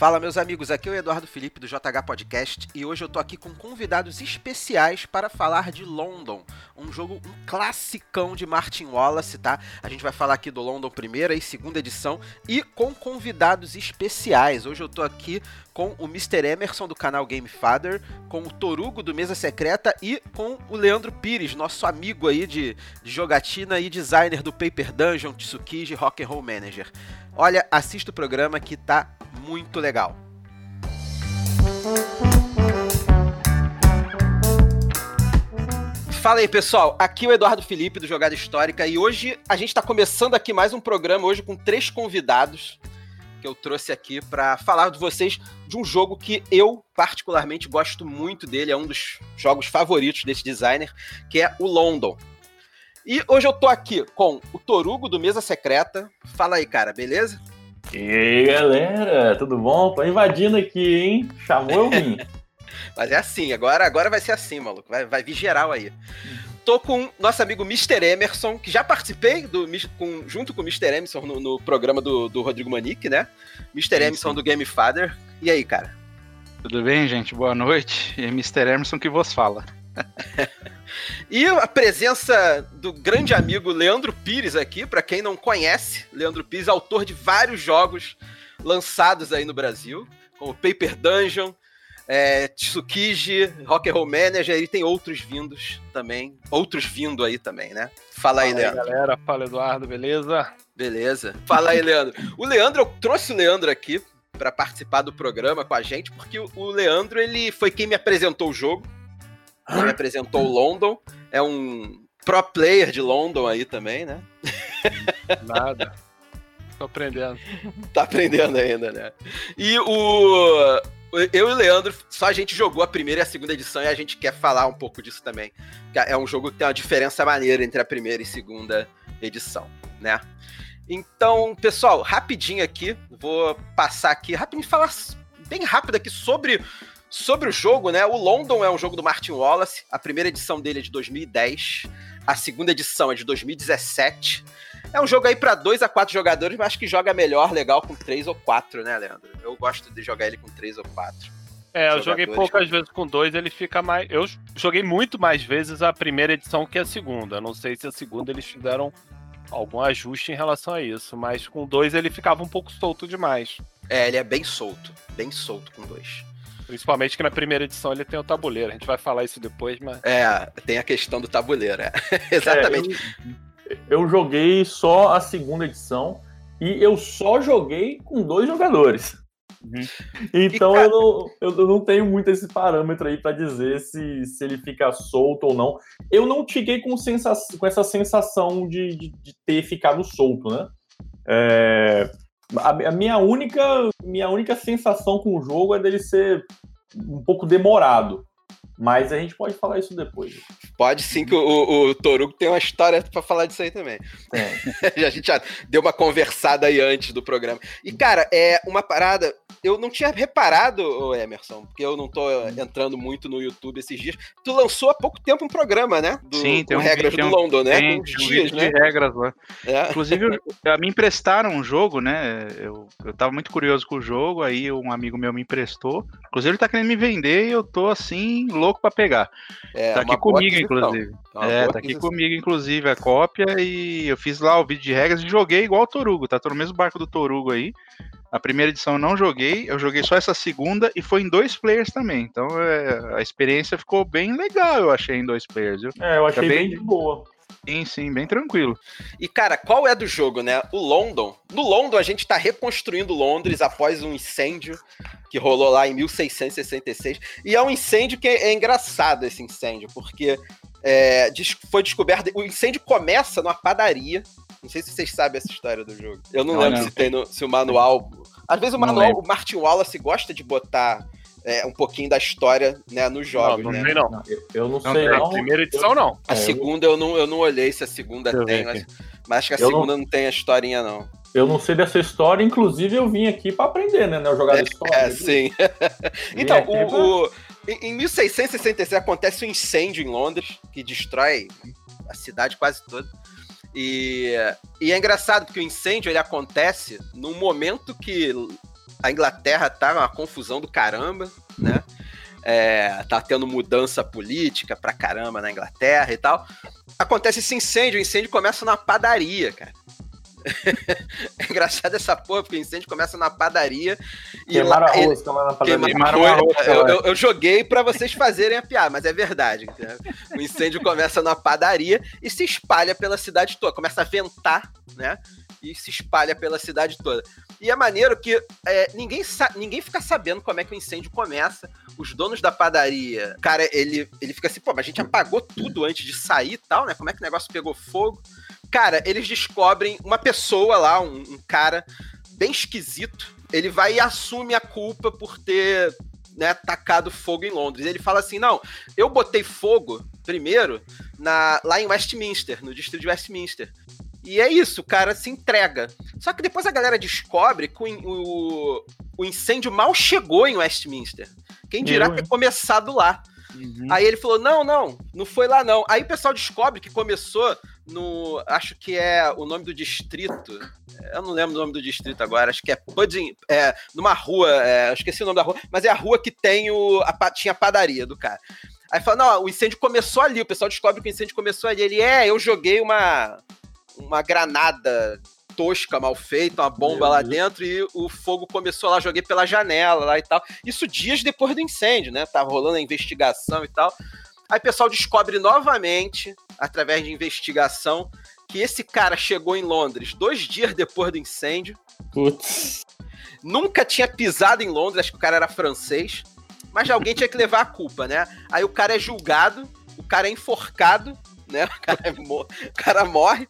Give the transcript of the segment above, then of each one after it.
Fala, meus amigos, aqui é o Eduardo Felipe do JH Podcast e hoje eu tô aqui com convidados especiais para falar de London, um jogo, um classicão de Martin Wallace, tá? A gente vai falar aqui do London primeira e segunda edição e com convidados especiais. Hoje eu tô aqui com o Mr. Emerson do canal Game Father, com o Torugo do Mesa Secreta e com o Leandro Pires, nosso amigo aí de, de jogatina e designer do Paper Dungeon, Tsukiji Rock and Roll Manager. Olha, assista o programa que tá muito legal. Fala aí, pessoal. Aqui é o Eduardo Felipe do Jogada Histórica e hoje a gente está começando aqui mais um programa hoje com três convidados que eu trouxe aqui para falar de vocês de um jogo que eu particularmente gosto muito dele, é um dos jogos favoritos desse designer, que é o London. E hoje eu tô aqui com o Torugo do Mesa Secreta. Fala aí, cara, beleza? E aí, galera, tudo bom? Tô invadindo aqui, hein? Chamou eu vim. Mas é assim, agora, agora vai ser assim, maluco. Vai, vai vir geral aí. Tô com nosso amigo Mr. Emerson, que já participei do, com, junto com o Mr. Emerson no, no programa do, do Rodrigo Manique, né? Mr. Sim, Emerson sim. do Game Father. E aí, cara? Tudo bem, gente? Boa noite. E é Mr. Emerson que vos fala. e a presença do grande amigo Leandro Pires aqui, para quem não conhece, Leandro Pires, autor de vários jogos lançados aí no Brasil, como Paper Dungeon, é, Tsukiji, Rock and Roll Manager, e tem outros vindos também, outros vindo aí também, né? Fala aí, fala Leandro. Aí, galera, fala Eduardo, beleza? Beleza. Fala aí, Leandro. O Leandro, eu trouxe o Leandro aqui para participar do programa com a gente, porque o Leandro, ele foi quem me apresentou o jogo, quem me apresentou o London, é um pro player de London aí também, né? Nada. Tô aprendendo. Tá aprendendo ainda, né? E o. Eu e o Leandro, só a gente jogou a primeira e a segunda edição e a gente quer falar um pouco disso também. É um jogo que tem uma diferença maneira entre a primeira e segunda edição, né? Então, pessoal, rapidinho aqui, vou passar aqui, rapidinho falar bem rápido aqui sobre Sobre o jogo, né? O London é um jogo do Martin Wallace. A primeira edição dele é de 2010. A segunda edição é de 2017. É um jogo aí para dois a quatro jogadores, mas acho que joga melhor, legal, com três ou quatro, né, Leandro? Eu gosto de jogar ele com três ou quatro. É, eu joguei poucas vezes com dois, ele fica mais. Eu joguei muito mais vezes a primeira edição que a segunda. Não sei se a segunda eles fizeram algum ajuste em relação a isso, mas com dois ele ficava um pouco solto demais. É, ele é bem solto, bem solto com dois. Principalmente que na primeira edição ele tem o tabuleiro. A gente vai falar isso depois, mas. É, tem a questão do tabuleiro, é. Exatamente. É, eu, eu, joguei só a segunda edição e eu só joguei com dois jogadores. Uhum. Então e, cara... eu, não, eu não tenho muito esse parâmetro aí para dizer se, se ele fica solto ou não. Eu não fiquei com, sensação, com essa sensação de, de, de ter ficado solto, né? É, a, minha única minha única sensação com o jogo é dele ser um pouco demorado. Mas a gente pode falar isso depois. Pode sim, que o, o, Torugo tem uma história para falar disso aí também. É. a gente já deu uma conversada aí antes do programa. E, cara, é uma parada eu não tinha reparado, Emerson, porque eu não tô entrando muito no YouTube esses dias. Tu lançou há pouco tempo um programa, né? Do, Sim, tem um regras vídeo, do London, né? Tem, com dias, um vídeo né? de regras lá. É. Inclusive, me emprestaram um jogo, né? Eu, eu tava muito curioso com o jogo, aí um amigo meu me emprestou. Inclusive, ele tá querendo me vender e eu tô assim, louco para pegar. É, tá aqui comigo, inclusive. É, tá aqui comigo, inclusive, a cópia. E eu fiz lá o vídeo de regras e joguei igual o Torugo, tá? Tô no mesmo barco do Torugo aí. A primeira edição eu não joguei, eu joguei só essa segunda e foi em dois players também. Então é, a experiência ficou bem legal, eu achei, em dois players, viu? É, eu achei bem, bem de boa. Sim, sim, bem tranquilo. E, cara, qual é do jogo, né? O London. No London, a gente tá reconstruindo Londres após um incêndio que rolou lá em 1666. E é um incêndio que é, é engraçado, esse incêndio, porque é, foi descoberto. O incêndio começa numa padaria não sei se vocês sabem essa história do jogo. Eu não, não lembro não. Se, tem no, se o manual. Às vezes o manual, o Martin Wallace gosta de botar é, um pouquinho da história né, nos jogos. Não, não né? sei não. Eu, eu não, sei não. A primeira edição não. A é, segunda eu não, eu não olhei se a segunda eu tem, mas, mas, acho que a eu segunda não... não tem a historinha não. Eu não sei dessa história, inclusive eu vim aqui para aprender, né? né jogar é, história. É, sim. então, o, o, em 1666 acontece um incêndio em Londres que destrói a cidade quase toda. E, e é engraçado porque o incêndio ele acontece num momento que a Inglaterra tá uma confusão do caramba, né? É, tá tendo mudança política pra caramba na Inglaterra e tal. Acontece esse incêndio, o incêndio começa na padaria, cara. é engraçado essa porra, porque o incêndio começa na padaria. E queimaram lá, arroz, ele, na padaria. Queimaram arroz, eu, eu, eu, joguei para vocês fazerem a piada, mas é verdade. O incêndio começa na padaria e se espalha pela cidade toda. Começa a ventar, né? E se espalha pela cidade toda. E é maneiro que é, ninguém, ninguém fica sabendo como é que o incêndio começa. Os donos da padaria, cara, ele, ele fica assim, pô, mas a gente apagou tudo antes de sair e tal, né? Como é que o negócio pegou fogo? Cara, eles descobrem uma pessoa lá, um, um cara bem esquisito. Ele vai e assume a culpa por ter né, tacado fogo em Londres. Ele fala assim: não, eu botei fogo primeiro na, lá em Westminster, no distrito de Westminster. E é isso, o cara se entrega. Só que depois a galera descobre que o, o, o incêndio mal chegou em Westminster. Quem dirá eu, ter começado lá. Uhum. Aí ele falou: não, não, não foi lá não. Aí o pessoal descobre que começou no. Acho que é o nome do distrito. Eu não lembro o nome do distrito agora. Acho que é Pudding. É, numa rua. É, eu esqueci o nome da rua. Mas é a rua que tem o. A, tinha a padaria do cara. Aí fala: não, o incêndio começou ali. O pessoal descobre que o incêndio começou ali. Ele é, eu joguei uma. Uma granada tosca, mal feita, uma bomba lá dentro e o fogo começou lá, joguei pela janela lá e tal. Isso dias depois do incêndio, né? Tava rolando a investigação e tal. Aí o pessoal descobre novamente, através de investigação, que esse cara chegou em Londres dois dias depois do incêndio. Putz. Nunca tinha pisado em Londres, acho que o cara era francês. Mas alguém tinha que levar a culpa, né? Aí o cara é julgado, o cara é enforcado, né? O cara, é o cara morre.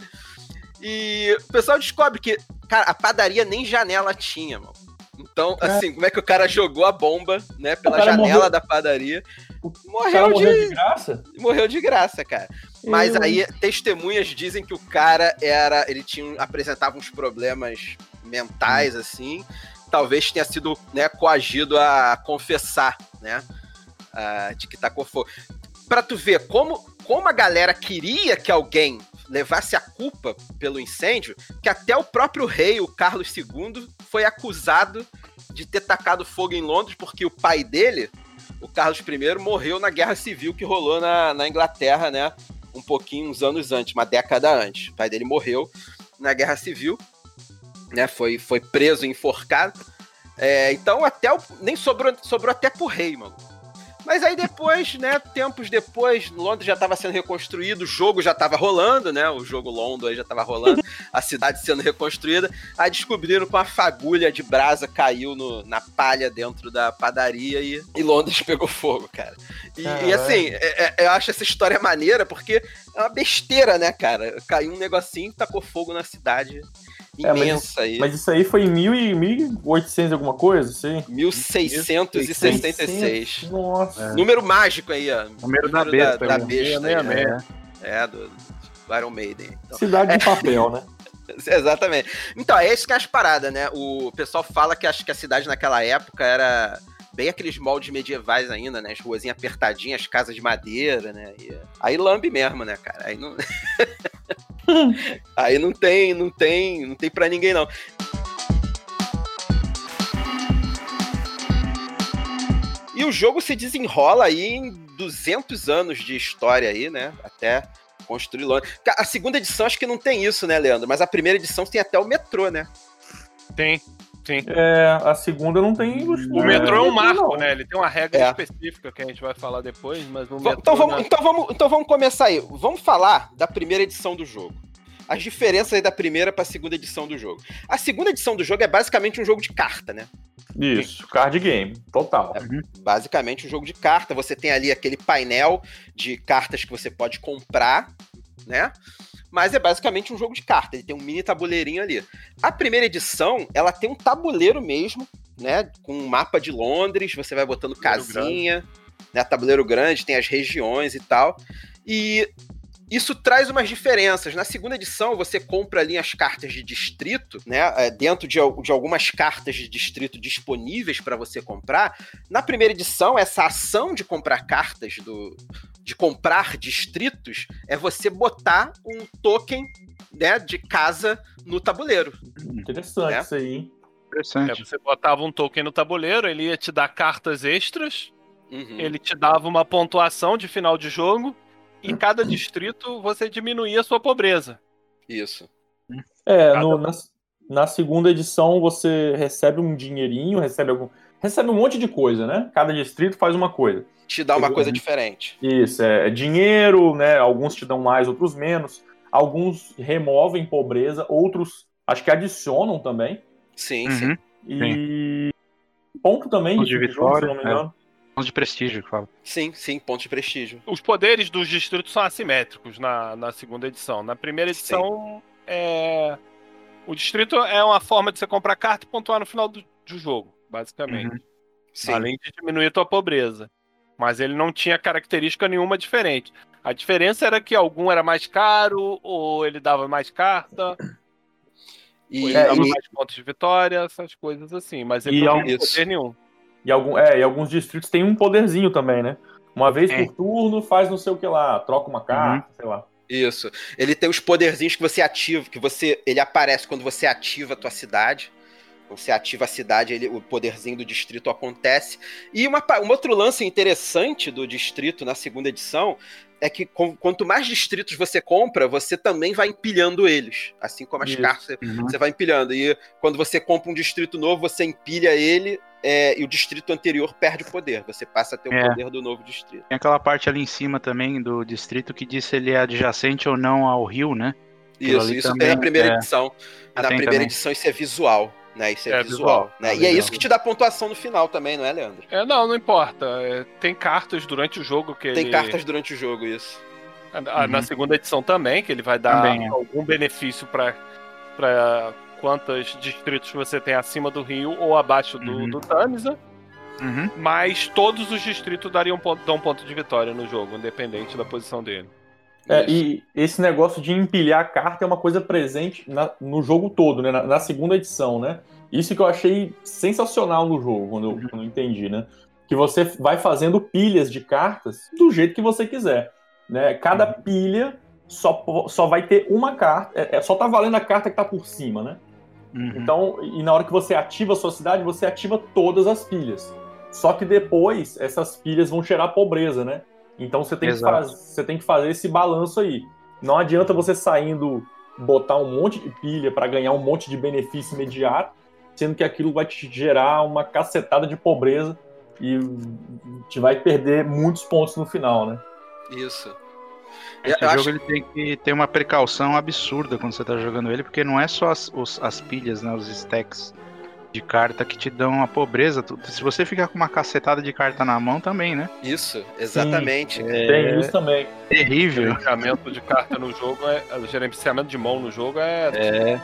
E o pessoal descobre que, cara, a padaria nem janela tinha, mano. Então, é. assim, como é que o cara jogou a bomba, né, pela janela morreu... da padaria? Morreu, morreu de... de... graça? Morreu de graça, cara. Mas Eu... aí testemunhas dizem que o cara era, ele tinha apresentava uns problemas mentais assim, talvez tenha sido, né, coagido a confessar, né, uh, de que tá com fogo. Para tu ver como como a galera queria que alguém levasse a culpa pelo incêndio, que até o próprio rei, o Carlos II, foi acusado de ter tacado fogo em Londres, porque o pai dele, o Carlos I, morreu na guerra civil que rolou na, na Inglaterra, né? Um pouquinho, uns anos antes, uma década antes. O pai dele morreu na guerra civil, né? Foi, foi preso enforcado. É, então, até o, nem sobrou, sobrou até pro rei, mano. Mas aí depois, né, tempos depois, Londres já estava sendo reconstruído, o jogo já estava rolando, né? O jogo London aí já estava rolando, a cidade sendo reconstruída. Aí descobriram que uma fagulha de brasa caiu no, na palha dentro da padaria e, e Londres pegou fogo, cara. E, e assim, é, é, eu acho essa história maneira porque é uma besteira, né, cara? Caiu um negocinho e tacou fogo na cidade imensa é, mas, aí. Mas isso aí foi em 1800 alguma coisa, sim? 1666. Nossa. É. Número mágico aí, ó. Número, da, besta. Da, da besta. Aí, é. é, do, do Iron Maiden. Então. Cidade de papel, né? Exatamente. Então, é isso que é as paradas, né? O pessoal fala que acho que a cidade naquela época era bem aqueles moldes medievais ainda, né? As ruazinhas apertadinhas, as casas de madeira, né? E, aí lambe mesmo, né, cara? Aí não. aí não tem, não tem, não tem para ninguém não. E o jogo se desenrola aí em 200 anos de história aí, né? Até construir Londres. A segunda edição acho que não tem isso, né, Leandro? Mas a primeira edição tem até o metrô, né? Tem. Sim. É, a segunda não tem. O metrô é um marco, né? Ele tem uma regra é. específica que a gente vai falar depois, mas no metrô. Então vamos, então, vamos, então vamos começar aí. Vamos falar da primeira edição do jogo. As diferenças aí da primeira para a segunda edição do jogo. A segunda edição do jogo é basicamente um jogo de carta, né? Isso, card game, total. É basicamente um jogo de carta. Você tem ali aquele painel de cartas que você pode comprar, né? mas é basicamente um jogo de carta. Ele tem um mini tabuleirinho ali. A primeira edição, ela tem um tabuleiro mesmo, né? Com um mapa de Londres, você vai botando tabuleiro casinha, grande. né? Tabuleiro grande, tem as regiões e tal. E isso traz umas diferenças. Na segunda edição, você compra ali as cartas de distrito, né? É, dentro de, de algumas cartas de distrito disponíveis para você comprar. Na primeira edição, essa ação de comprar cartas do, de comprar distritos é você botar um token né, de casa no tabuleiro. Interessante né? isso aí. Interessante. É, você botava um token no tabuleiro, ele ia te dar cartas extras, uhum. ele te dava uma pontuação de final de jogo, em cada distrito você diminuía a sua pobreza. Isso. É, cada... no, na, na segunda edição você recebe um dinheirinho, recebe algum. Recebe um monte de coisa, né? Cada distrito faz uma coisa. Te dá uma coisa diferente. Isso, é, é dinheiro, né? Alguns te dão mais, outros menos. Alguns removem pobreza, outros acho que adicionam também. Sim, uhum. sim. E ponto também ponto de, de vitória, jogo, se não me é. engano. Ponto de prestígio, que fala. Sim, sim, ponto de prestígio. Os poderes dos distritos são assimétricos na, na segunda edição. Na primeira edição, é... o distrito é uma forma de você comprar carta e pontuar no final do, do jogo, basicamente. Uhum. Além de diminuir a tua pobreza. Mas ele não tinha característica nenhuma diferente. A diferença era que algum era mais caro, ou ele dava mais carta, e, ele dava e... mais pontos de vitória, essas coisas assim. Mas ele e não tinha poder nenhum. E, algum, é, e alguns distritos têm um poderzinho também, né? Uma vez é. por turno faz não sei o que lá, troca uma carta, uhum. sei lá. Isso. Ele tem os poderzinhos que você ativa, que você. Ele aparece quando você ativa a tua cidade. Você ativa a cidade, ele, o poderzinho do distrito acontece. E uma, um outro lance interessante do distrito na segunda edição é que com, quanto mais distritos você compra, você também vai empilhando eles. Assim como as Isso. cartas, uhum. você vai empilhando. E quando você compra um distrito novo, você empilha ele é, e o distrito anterior perde o poder. Você passa a ter o é. poder do novo distrito. Tem aquela parte ali em cima também do distrito que diz se ele é adjacente ou não ao rio, né? isso, isso também, tem na primeira é... edição. Ah, na primeira também. edição isso é visual. Né? Isso é, é visual. visual. Né? Ah, e é isso que te dá pontuação no final também, não é, Leandro? É, não, não importa. É, tem cartas durante o jogo que Tem ele... cartas durante o jogo, isso. Ah, na uhum. segunda edição também, que ele vai dar também, é. algum benefício para para quantos distritos você tem acima do rio ou abaixo do, uhum. do Tamisa. Uhum. Mas todos os distritos dariam ponto, dão ponto de vitória no jogo, independente da posição dele. É, e esse negócio de empilhar a carta é uma coisa presente na, no jogo todo, né? Na, na, segunda edição, né? Isso que eu achei sensacional no jogo, quando eu, quando eu entendi, né? Que você vai fazendo pilhas de cartas do jeito que você quiser. Né? Cada uhum. pilha só, só vai ter uma carta, é, é, só tá valendo a carta que tá por cima, né? Uhum. Então, e na hora que você ativa a sua cidade, você ativa todas as pilhas. Só que depois essas pilhas vão gerar pobreza, né? Então você tem, que faz, você tem que fazer esse balanço aí. Não adianta você saindo botar um monte de pilha para ganhar um monte de benefício imediato, sendo que aquilo vai te gerar uma cacetada de pobreza e te vai perder muitos pontos no final, né? Isso. Esse eu jogo acho... ele tem que ter uma precaução absurda quando você está jogando ele, porque não é só as, os, as pilhas, né, os stacks de carta que te dão a pobreza. Se você ficar com uma cacetada de carta na mão também, né? Isso, exatamente. Sim, é... Tem isso também. Terrível. O gerenciamento de carta no jogo é. O gerenciamento de mão no jogo é. É.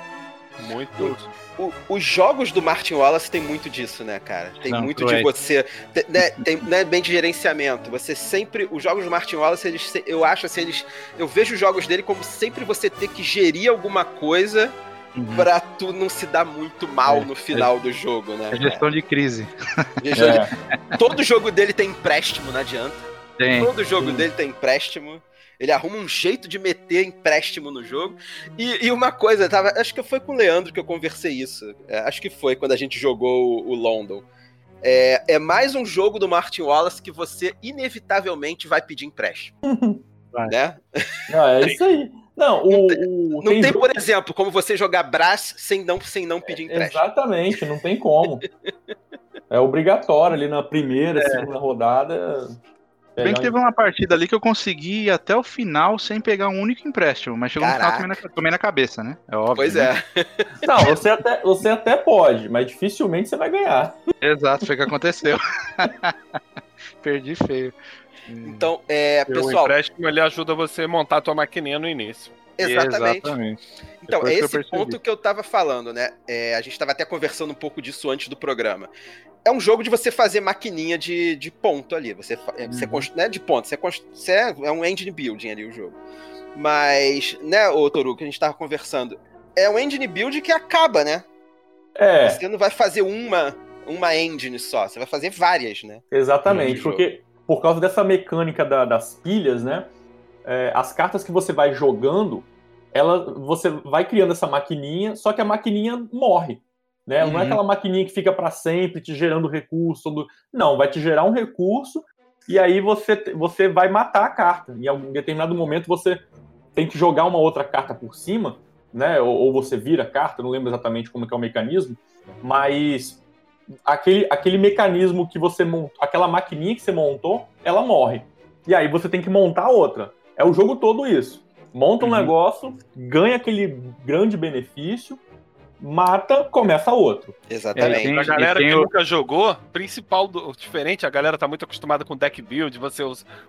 Muito. O, os jogos do Martin Wallace tem muito disso, né, cara? Tem não, muito de é. você. Tem, né, tem, não é bem de gerenciamento. Você sempre. Os jogos do Martin Wallace, eles, eu acho assim, eles. Eu vejo os jogos dele como sempre você ter que gerir alguma coisa uhum. pra tu não se dar muito mal é, no final é, do jogo, né? É gestão de crise. Gestão de... Todo jogo dele tem empréstimo, não adianta. Tem. Todo jogo Sim. dele tem empréstimo. Ele arruma um jeito de meter empréstimo no jogo. E, e uma coisa, tava, acho que foi com o Leandro que eu conversei isso. É, acho que foi quando a gente jogou o, o London. É, é, mais um jogo do Martin Wallace que você inevitavelmente vai pedir empréstimo. Vai. Né? Não, é isso aí. Não, o, não tem, o, não tem, tem por exemplo, como você jogar Brás sem não, sem não pedir empréstimo. Exatamente, não tem como. é obrigatório ali na primeira, é. segunda rodada. Bem que teve uma partida ali que eu consegui ir até o final sem pegar um único empréstimo, mas chegou Caraca. no final tomei na, tomei na cabeça, né? É óbvio. Pois né? é. Não, você até, você até pode, mas dificilmente você vai ganhar. Exato, foi o que aconteceu. Perdi feio. Então, é, pessoal. O empréstimo ele ajuda você a montar a tua maquininha no início. Exatamente. Exatamente. Então, Depois é esse que ponto que eu tava falando, né? É, a gente tava até conversando um pouco disso antes do programa. É um jogo de você fazer maquininha de, de ponto ali. Você, é, você uhum. não é de ponto, você, você é, é um engine building ali o jogo. Mas, né, ô Toru, que a gente tava conversando, é um engine building que acaba, né? É. Você não vai fazer uma, uma engine só, você vai fazer várias, né? Exatamente, porque por causa dessa mecânica da, das pilhas, né? É, as cartas que você vai jogando, ela, você vai criando essa maquininha, só que a maquininha morre. Né? Uhum. Não é uhum. aquela maquininha que fica para sempre te gerando recurso. Do... Não, vai te gerar um recurso e aí você, você vai matar a carta. Em algum determinado momento você tem que jogar uma outra carta por cima, né? Ou, ou você vira a carta, não lembro exatamente como é, é o mecanismo, mas aquele, aquele mecanismo que você montou, aquela maquininha que você montou, ela morre. E aí você tem que montar outra. É o jogo todo isso. Monta um uhum. negócio, ganha aquele grande benefício, mata, começa outro. Exatamente. É, a galera que o... nunca jogou, principal do, diferente, a galera tá muito acostumada com deck build, você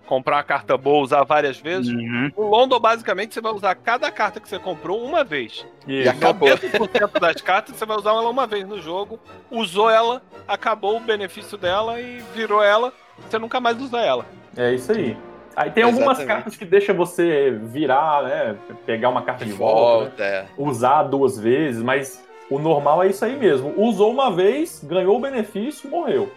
comprar a carta boa, usar várias vezes. Uhum. No London, basicamente, você vai usar cada carta que você comprou uma vez. E, e acabou. 90% das cartas você vai usar ela uma vez no jogo, usou ela, acabou o benefício dela e virou ela, você nunca mais usa ela. É isso aí. Aí tem Exatamente. algumas cartas que deixa você virar, né? Pegar uma carta de, de volta, volta né? é. usar duas vezes, mas o normal é isso aí mesmo. Usou uma vez, ganhou o benefício, morreu.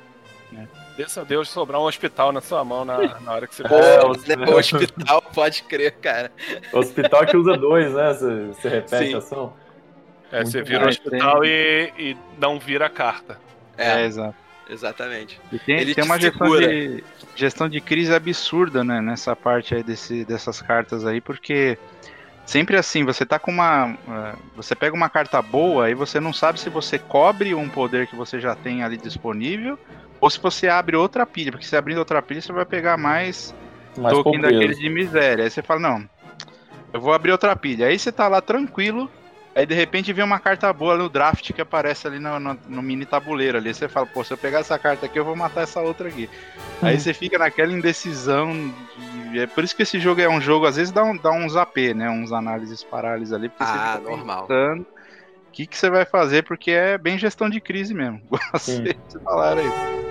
É. Desça Deus sobrar um hospital na sua mão na, na hora que você. É, o, hospital, pode crer, cara. O hospital que usa dois, né? Você, você repete Sim. a ação. É, você vira o hospital e, e não vira a carta. É, é exato. Exatamente. E tem, Ele tem uma gestão de, gestão de crise absurda, né, nessa parte aí desse, dessas cartas aí, porque sempre assim, você tá com uma. Uh, você pega uma carta boa e você não sabe se você cobre um poder que você já tem ali disponível ou se você abre outra pilha, porque se abrindo outra pilha você vai pegar mais, mais token daqueles de miséria. Aí você fala, não, eu vou abrir outra pilha. Aí você tá lá tranquilo, Aí de repente vem uma carta boa no draft que aparece ali no, no, no, mini tabuleiro ali. Você fala, pô, se eu pegar essa carta aqui, eu vou matar essa outra aqui. Uhum. Aí você fica naquela indecisão. De... É por isso que esse jogo é um jogo, às vezes dá, um, dá uns AP, né? Uns análises parálises ali. Ah, você normal. o que, que você vai fazer, porque é bem gestão de crise mesmo. Vocês falaram aí.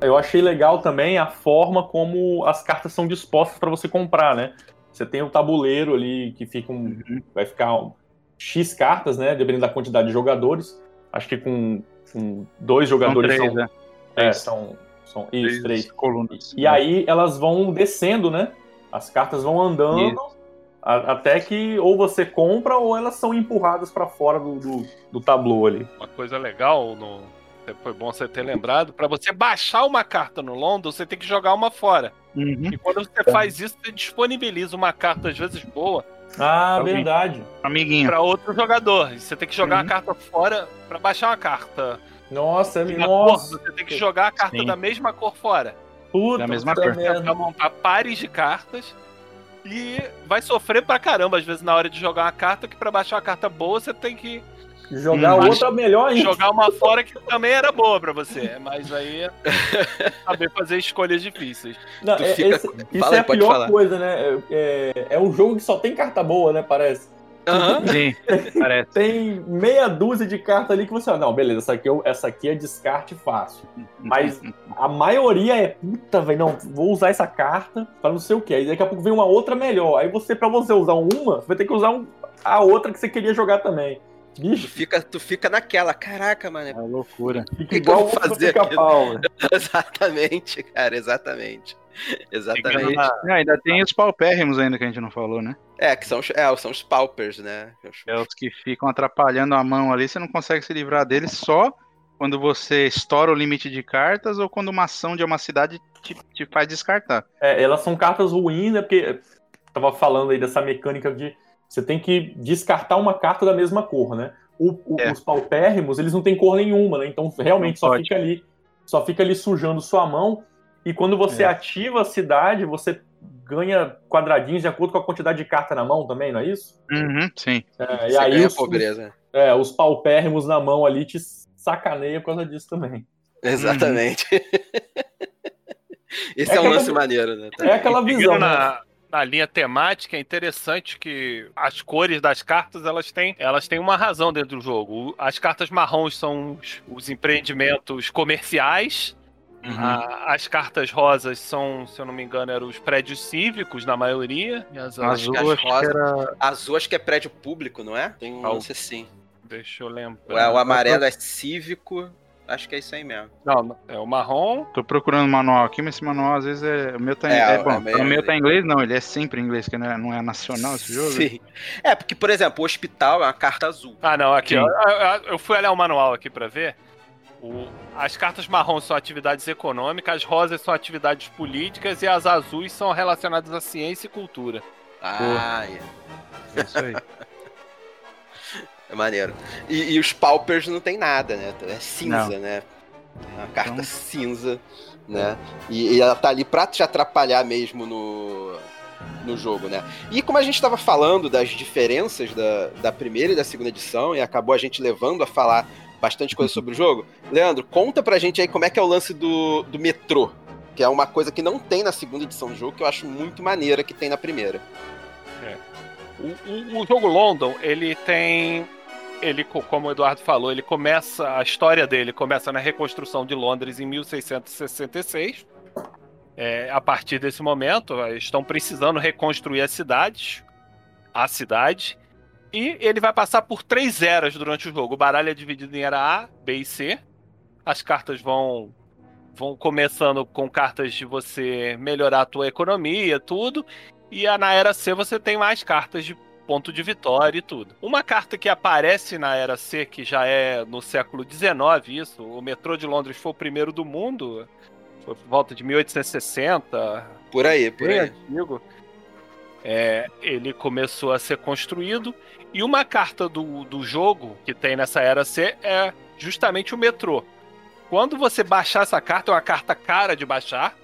Eu achei legal também a forma como as cartas são dispostas para você comprar, né? Você tem o tabuleiro ali que fica um, uhum. vai ficar um, X cartas, né? Dependendo da quantidade de jogadores. Acho que com, com dois jogadores são, três, são, né? é, são, são isso, três, três colunas. E, aí elas vão descendo, né? As cartas vão andando a, até que ou você compra ou elas são empurradas para fora do, do, do ali. Uma coisa legal no, foi bom você ter lembrado. Para você baixar uma carta no London, você tem que jogar uma fora. Uhum. E quando você faz isso, você disponibiliza uma carta, às vezes boa. Ah, verdade. Amiguinho. Para outro jogador. E você tem que jogar uhum. a carta fora para baixar uma carta. Nossa, é nossa. Cor, você tem que jogar a carta Sim. da mesma cor fora. Puta, da mesma cor. Pra montar pares de cartas. E vai sofrer pra caramba, às vezes, na hora de jogar uma carta, que para baixar uma carta boa, você tem que Jogar hum, outra melhor ainda. Jogar uma fora que também era boa pra você. Mas aí saber fazer escolhas difíceis. Não, é, fica... esse, isso Fala, é a pior falar. coisa, né? É, é, um jogo que só tem carta boa, né? Parece. Uhum. Sim, parece. Tem meia dúzia de cartas ali que você não, beleza, essa aqui, essa aqui é descarte fácil. Mas a maioria é, puta, velho, não, vou usar essa carta pra não sei o que. Aí daqui a pouco vem uma outra melhor. Aí você, pra você usar uma, você vai ter que usar um, a outra que você queria jogar também. Tu fica, tu fica naquela, caraca, mano. É loucura. Fica igual que fazer pau, exatamente, cara, exatamente. Exatamente. Na... ainda tem os paupérrimos ainda que a gente não falou, né? É, que são, é, são os paupers, né? É os que ficam atrapalhando a mão ali, você não consegue se livrar deles só quando você estoura o limite de cartas ou quando uma ação de uma cidade te, te faz descartar. É, elas são cartas ruins, né? Porque tava falando aí dessa mecânica de você tem que descartar uma carta da mesma cor, né? O, o, é. Os paupérrimos, eles não têm cor nenhuma, né? Então realmente não só pode. fica ali, só fica ali sujando sua mão. E quando você é. ativa a cidade, você ganha quadradinhos de acordo com a quantidade de carta na mão também, não é isso? Uhum, sim. É, e aí os, pobreza. é, os paupérrimos na mão ali te sacaneia por causa disso também. Exatamente. Uhum. Esse é, é um lance maneiro, né? É aquela visão. Na, né? Na linha temática é interessante que as cores das cartas elas têm, elas têm uma razão dentro do jogo. As cartas marrons são os, os empreendimentos comerciais. Uhum. A, as cartas rosas são, se eu não me engano, eram os prédios cívicos, na maioria. E as azul, acho, rosas, era... azul acho que é prédio público, não é? Tem um lance assim. Deixa eu lembrar. O, o amarelo é cívico. Acho que é isso aí mesmo. Não, é o marrom. Tô procurando o manual aqui, mas esse manual às vezes é. O meu tá em é, é, bom, é meio... O meu tá em inglês, não, ele é sempre em inglês, que não é, não é nacional esse jogo. Sim. É, porque, por exemplo, o hospital é uma carta azul. Ah, não, aqui, ó, eu fui olhar o manual aqui pra ver. O, as cartas marrons são atividades econômicas, as rosas são atividades políticas e as azuis são relacionadas à ciência e cultura. Ah, é. é isso aí. É maneiro. E, e, os paupers não tem nada, né? É cinza, não. né? É uma carta então... cinza, né? E, e, ela tá ali pra te atrapalhar mesmo no, no jogo, né? E como a gente estava falando das diferenças da, da primeira e da segunda edição, e acabou a gente levando a falar bastante coisa sobre o jogo, Leandro, conta pra gente aí como é que é o lance do, do metrô, que é uma coisa que não tem na segunda edição do jogo, que eu acho muito maneira que tem na primeira. É. O, o, o jogo London, ele tem ele, como o Eduardo falou, ele começa, a história dele começa na reconstrução de Londres em 1666. É, a partir desse momento, estão precisando reconstruir as cidades, a cidade, e ele vai passar por três eras durante o jogo. O baralho é dividido em era A, B e C. As cartas vão vão começando com cartas de você melhorar a tua economia, tudo. E na era C você tem mais cartas de ponto de vitória e tudo. Uma carta que aparece na Era C, que já é no século XIX, isso, o metrô de Londres foi o primeiro do mundo, foi por volta de 1860. Por aí, por aí. Antigo. É, ele começou a ser construído. E uma carta do, do jogo que tem nessa Era C é justamente o metrô. Quando você baixar essa carta, é uma carta cara de baixar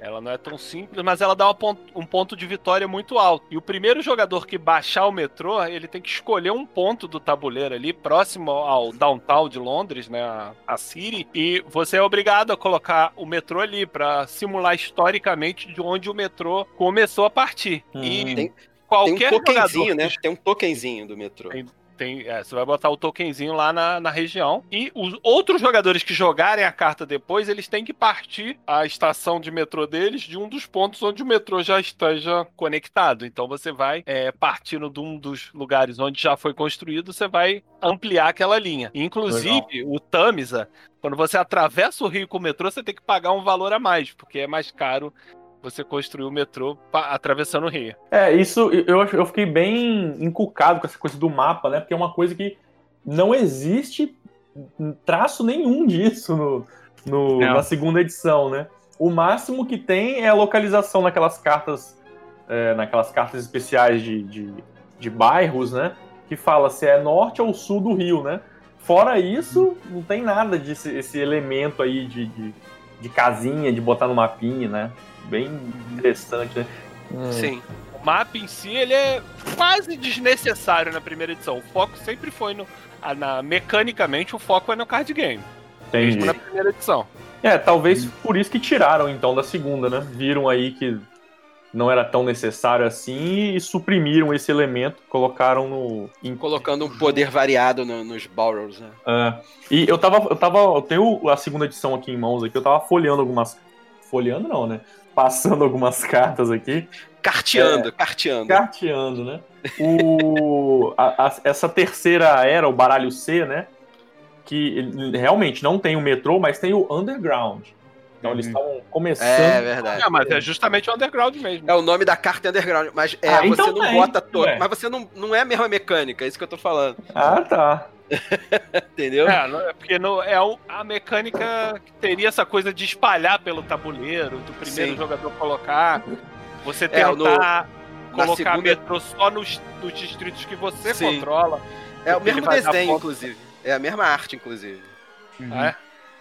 ela não é tão simples, mas ela dá ponto, um ponto de vitória muito alto. E o primeiro jogador que baixar o metrô, ele tem que escolher um ponto do tabuleiro ali, próximo ao downtown de Londres, né, a, a City, e você é obrigado a colocar o metrô ali para simular historicamente de onde o metrô começou a partir. Hum. E tem, qualquer tem um tokenzinho, jogador, né? Tem um tokenzinho do metrô. Tem, tem, é, você vai botar o tokenzinho lá na, na região. E os outros jogadores que jogarem a carta depois, eles têm que partir a estação de metrô deles de um dos pontos onde o metrô já esteja conectado. Então você vai é, partindo de um dos lugares onde já foi construído, você vai ampliar aquela linha. Inclusive, Legal. o Tamisa, quando você atravessa o rio com o metrô, você tem que pagar um valor a mais, porque é mais caro você construiu o metrô atravessando o rio. É, isso eu, eu fiquei bem encucado com essa coisa do mapa, né? Porque é uma coisa que não existe traço nenhum disso no, no na segunda edição, né? O máximo que tem é a localização naquelas cartas, é, naquelas cartas especiais de, de, de bairros, né? Que fala se é norte ou sul do rio, né? Fora isso, não tem nada desse esse elemento aí de, de, de casinha, de botar no mapinha, né? Bem interessante, né? Hum. Sim. O mapa em si, ele é quase desnecessário na primeira edição. O foco sempre foi no. Na, mecanicamente, o foco é no card game. Entendi. Mesmo na primeira edição. É, talvez por isso que tiraram então da segunda, né? Viram aí que não era tão necessário assim e suprimiram esse elemento, colocaram no. Em... Colocando um poder variado no, nos borrows, né? É. E eu tava. Eu tava. Eu tenho a segunda edição aqui em mãos aqui, eu tava folheando algumas. Folheando não, né? Passando algumas cartas aqui. Carteando, é, carteando. Carteando, né? O, a, a, essa terceira era, o baralho C, né? Que realmente não tem o metrô, mas tem o underground. Então eles uhum. estavam começando. É verdade. É, mas é justamente o underground mesmo. É o nome da carta é underground. Mas é, ah, então você não bota todo. Mas você não, não é a mesma mecânica, é isso que eu tô falando. Ah, tá. Entendeu? É, é porque no, é a mecânica que teria essa coisa de espalhar pelo tabuleiro, do primeiro Sim. jogador colocar. Você tentar é, no, colocar segunda... metrô só nos, nos, distritos que você Sim. controla. É o mesmo desenho, inclusive. É a mesma arte, inclusive. Uhum. É?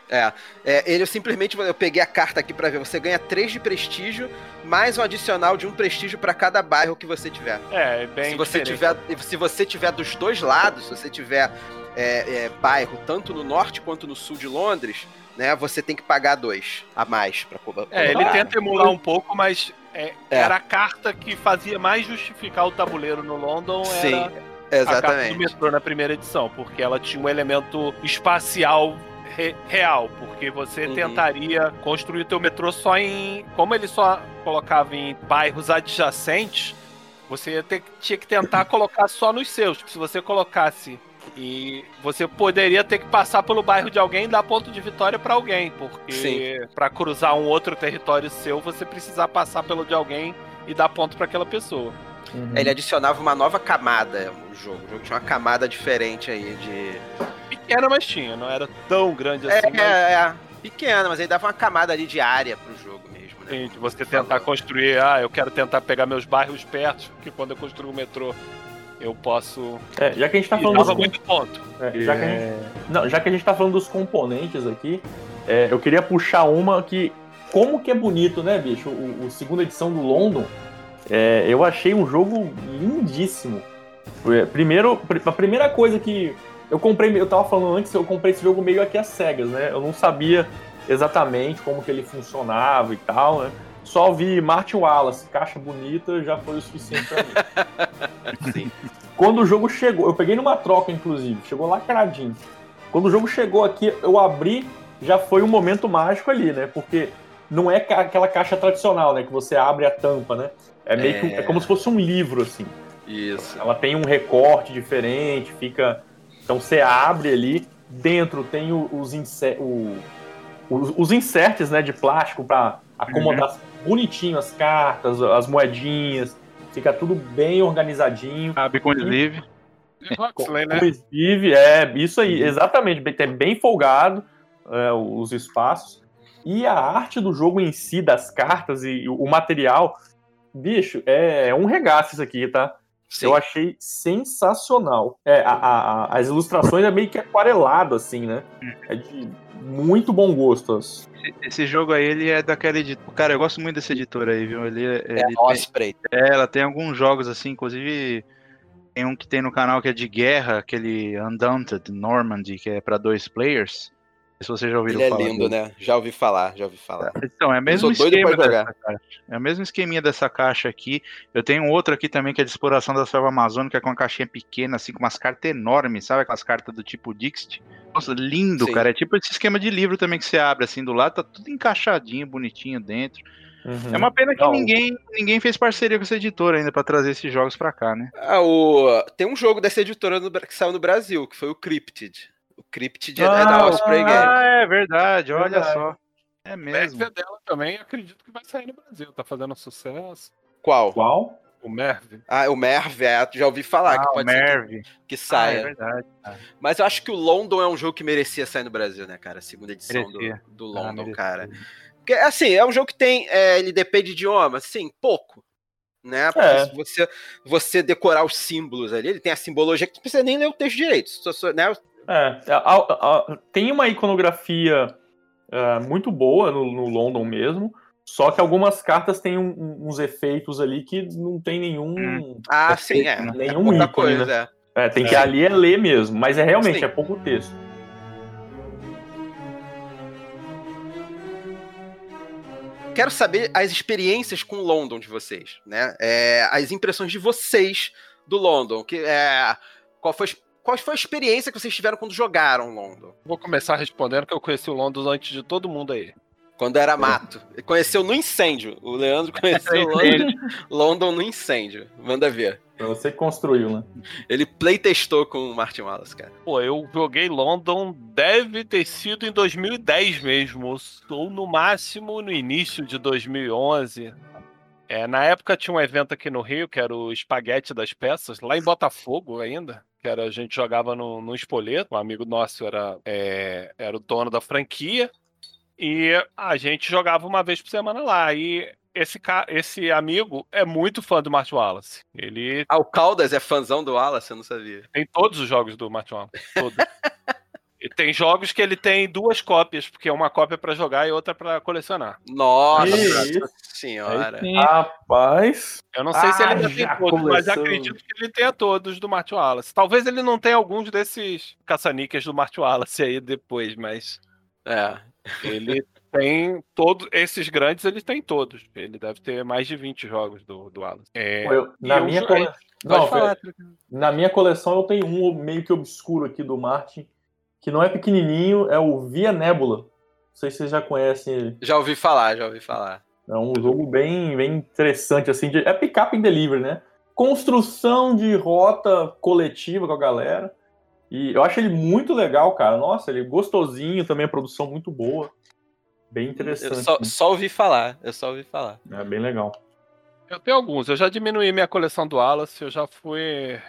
É, é, ele simplesmente eu peguei a carta aqui para ver. Você ganha 3 de prestígio, mais um adicional de um prestígio para cada bairro que você tiver. É, bem se você tiver Se você tiver dos dois lados, se você tiver é, é, bairro tanto no norte quanto no sul de Londres, né, você tem que pagar dois a mais para É, ele tenta emular um pouco, mas é, é, era a carta que fazia mais justificar o tabuleiro no London. Sim, exatamente. A carta do metrô na primeira edição, porque ela tinha um elemento espacial re real, porque você uhum. tentaria construir o teu metrô só em. Como ele só colocava em bairros adjacentes, você ter, tinha que tentar colocar só nos seus. Se você colocasse E você poderia ter que passar pelo bairro de alguém e dar ponto de vitória para alguém, porque para cruzar um outro território seu, você precisar passar pelo de alguém e dar ponto para aquela pessoa. Uhum. Ele adicionava uma nova camada no jogo. O jogo tinha uma camada diferente aí de. Pequena, mas tinha, não era tão grande assim. É, mas... é, é. pequena, mas aí dava uma camada ali de área pro jogo mesmo, né? Sim, de você tentar falou. construir, ah, eu quero tentar pegar meus bairros perto, porque quando eu construo o metrô eu posso. É, já que a gente tá falando. Dos... muito ponto. É, já, que a gente... É. Não, já que a gente tá falando dos componentes aqui, é, eu queria puxar uma que. Como que é bonito, né, bicho? O, o segunda edição do London. É, eu achei um jogo lindíssimo. Primeiro, a primeira coisa que eu comprei, eu tava falando antes, eu comprei esse jogo meio aqui às cegas, né? Eu não sabia exatamente como que ele funcionava e tal, né? Só vi Martin Wallace, caixa bonita, já foi o suficiente pra mim. Sim. Quando o jogo chegou, eu peguei numa troca, inclusive, chegou lacradinho. Quando o jogo chegou aqui, eu abri, já foi um momento mágico ali, né? Porque não é aquela caixa tradicional, né? Que você abre a tampa, né? É meio é... que é como se fosse um livro, assim. Isso. Ela tem um recorte diferente, fica. Então você abre ali, dentro tem os, inser... o... os, inserts né, de plástico para acomodar uhum bonitinho as cartas, as moedinhas, fica tudo bem organizadinho. Abre com sleeve. Com né? sleeve, é, isso aí, exatamente, bem, bem folgado é, os espaços. E a arte do jogo em si, das cartas e o material, bicho, é, é um regaço isso aqui, tá? Sim. Eu achei sensacional. É, a, a, as ilustrações é meio que aquarelado, assim, né? É de muito bom gosto. Esse, esse jogo aí, ele é daquela editora. Cara, eu gosto muito desse editor aí, viu? Ele, é ele é Osprey. Tem... É, ela tem alguns jogos, assim, inclusive. Tem um que tem no canal que é de guerra, aquele Undaunted Normandy, que é para dois players se você já ouviu Ele falar. Ele é lindo, dele. né? Já ouvi falar, já ouvi falar. Então, é o mesmo esquema dessa caixa. É o mesmo esqueminha dessa caixa aqui. Eu tenho outro aqui também que é de exploração da selva amazônica com uma caixinha pequena, assim, com umas cartas enormes, sabe? Aquelas cartas do tipo Dixit. Nossa, lindo, Sim. cara. É tipo esse esquema de livro também que você abre assim do lado, tá tudo encaixadinho, bonitinho dentro. Uhum. É uma pena que ninguém, ninguém fez parceria com essa editora ainda para trazer esses jogos para cá, né? Ah, o... Tem um jogo dessa editora no... que saiu no Brasil, que foi o Cryptid. O Cryptid ah, é da Osprey Games. Ah, é verdade, olha verdade. só. É mesmo. O dela também acredito que vai sair no Brasil, tá fazendo sucesso. Qual? Qual? O Merv. Ah, o Merv, é, já ouvi falar ah, que pode ser que, que saia. Ah, é verdade. Mas eu acho que o London é um jogo que merecia sair no Brasil, né, cara? A segunda edição do, do ah, London, ah, cara. Porque, assim, é um jogo que tem. É, ele depende de idioma, sim, pouco. Né? É. Se você, você decorar os símbolos ali, ele tem a simbologia que não precisa nem ler o texto direito. Só, né? É, a, a, a, tem uma iconografia é, muito boa no, no, London mesmo, só que algumas cartas têm um, uns efeitos ali que não tem nenhum. Hum. Ah, efeito, sim, é. Nenhum é ícone, coisa, né? é. é. tem que ali é ler mesmo, mas é realmente sim. é pouco texto. Quero saber as experiências com London de vocês, né? É, as impressões de vocês do London. Que, é, qual foi qual foi a experiência que vocês tiveram quando jogaram London? Vou começar respondendo que eu conheci o London antes de todo mundo aí. Quando era mato. Ele conheceu no incêndio. O Leandro conheceu London, London no incêndio. Manda ver. Você construiu, né? Ele playtestou com o Martin Wallace, cara. Pô, eu joguei London, deve ter sido em 2010 mesmo, ou no máximo no início de 2011. É, na época tinha um evento aqui no Rio, que era o Espaguete das Peças, lá em Botafogo ainda que era a gente jogava no, no Espoleto, um amigo nosso era, é, era o dono da franquia, e a gente jogava uma vez por semana lá. E esse, esse amigo é muito fã do Martin Wallace. Ele... Ah, o Caldas é fãzão do Wallace? Eu não sabia. Tem todos os jogos do Martin Wallace. Todos. E tem jogos que ele tem duas cópias, porque é uma cópia para jogar e outra para colecionar. Nossa senhora. Rapaz. Eu não sei ah, se ele ainda tem todos, começou. mas acredito que ele tenha todos do Martin Wallace. Talvez ele não tenha alguns desses caça-níqueis do Martin Wallace aí depois, mas. É. Ele tem todos. Esses grandes ele tem todos. Ele deve ter mais de 20 jogos do, do Wallace. É, eu, na, minha cole... não, falar, na minha coleção eu tenho um meio que obscuro aqui do Martin que não é pequenininho, é o Via Nebula. Não sei se vocês já conhecem ele. Já ouvi falar, já ouvi falar. É um jogo bem, bem interessante, assim, de, é pick-up and delivery, né? Construção de rota coletiva com a galera. E eu acho ele muito legal, cara. Nossa, ele é gostosinho também, a produção muito boa. Bem interessante. Eu só, só ouvi falar, eu só ouvi falar. É bem legal. Eu tenho alguns. Eu já diminuí minha coleção do Wallace. Eu já fui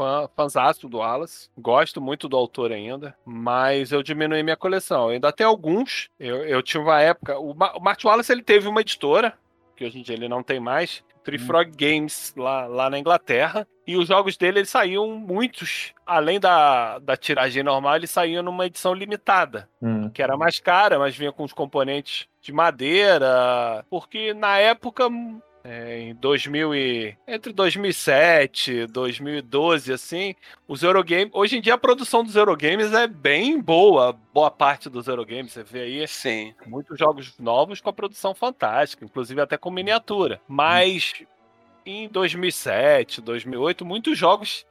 fã, fãzaço do Wallace. Gosto muito do autor ainda. Mas eu diminuí minha coleção. Eu ainda tem alguns. Eu, eu tive uma época. O, o Martin Wallace ele teve uma editora. Que hoje em dia ele não tem mais. Trifrog hum. Games lá, lá na Inglaterra. E os jogos dele eles saíam muitos, além da, da tiragem normal, eles saíam numa edição limitada, hum. que era mais cara, mas vinha com os componentes de madeira, porque na época é, em 2000 e, entre 2007 e 2012, assim, os Eurogames. Hoje em dia a produção dos Eurogames é bem boa, boa parte dos Eurogames. Você vê aí Sim. muitos jogos novos com a produção fantástica, inclusive até com miniatura. Mas em 2007, 2008, muitos jogos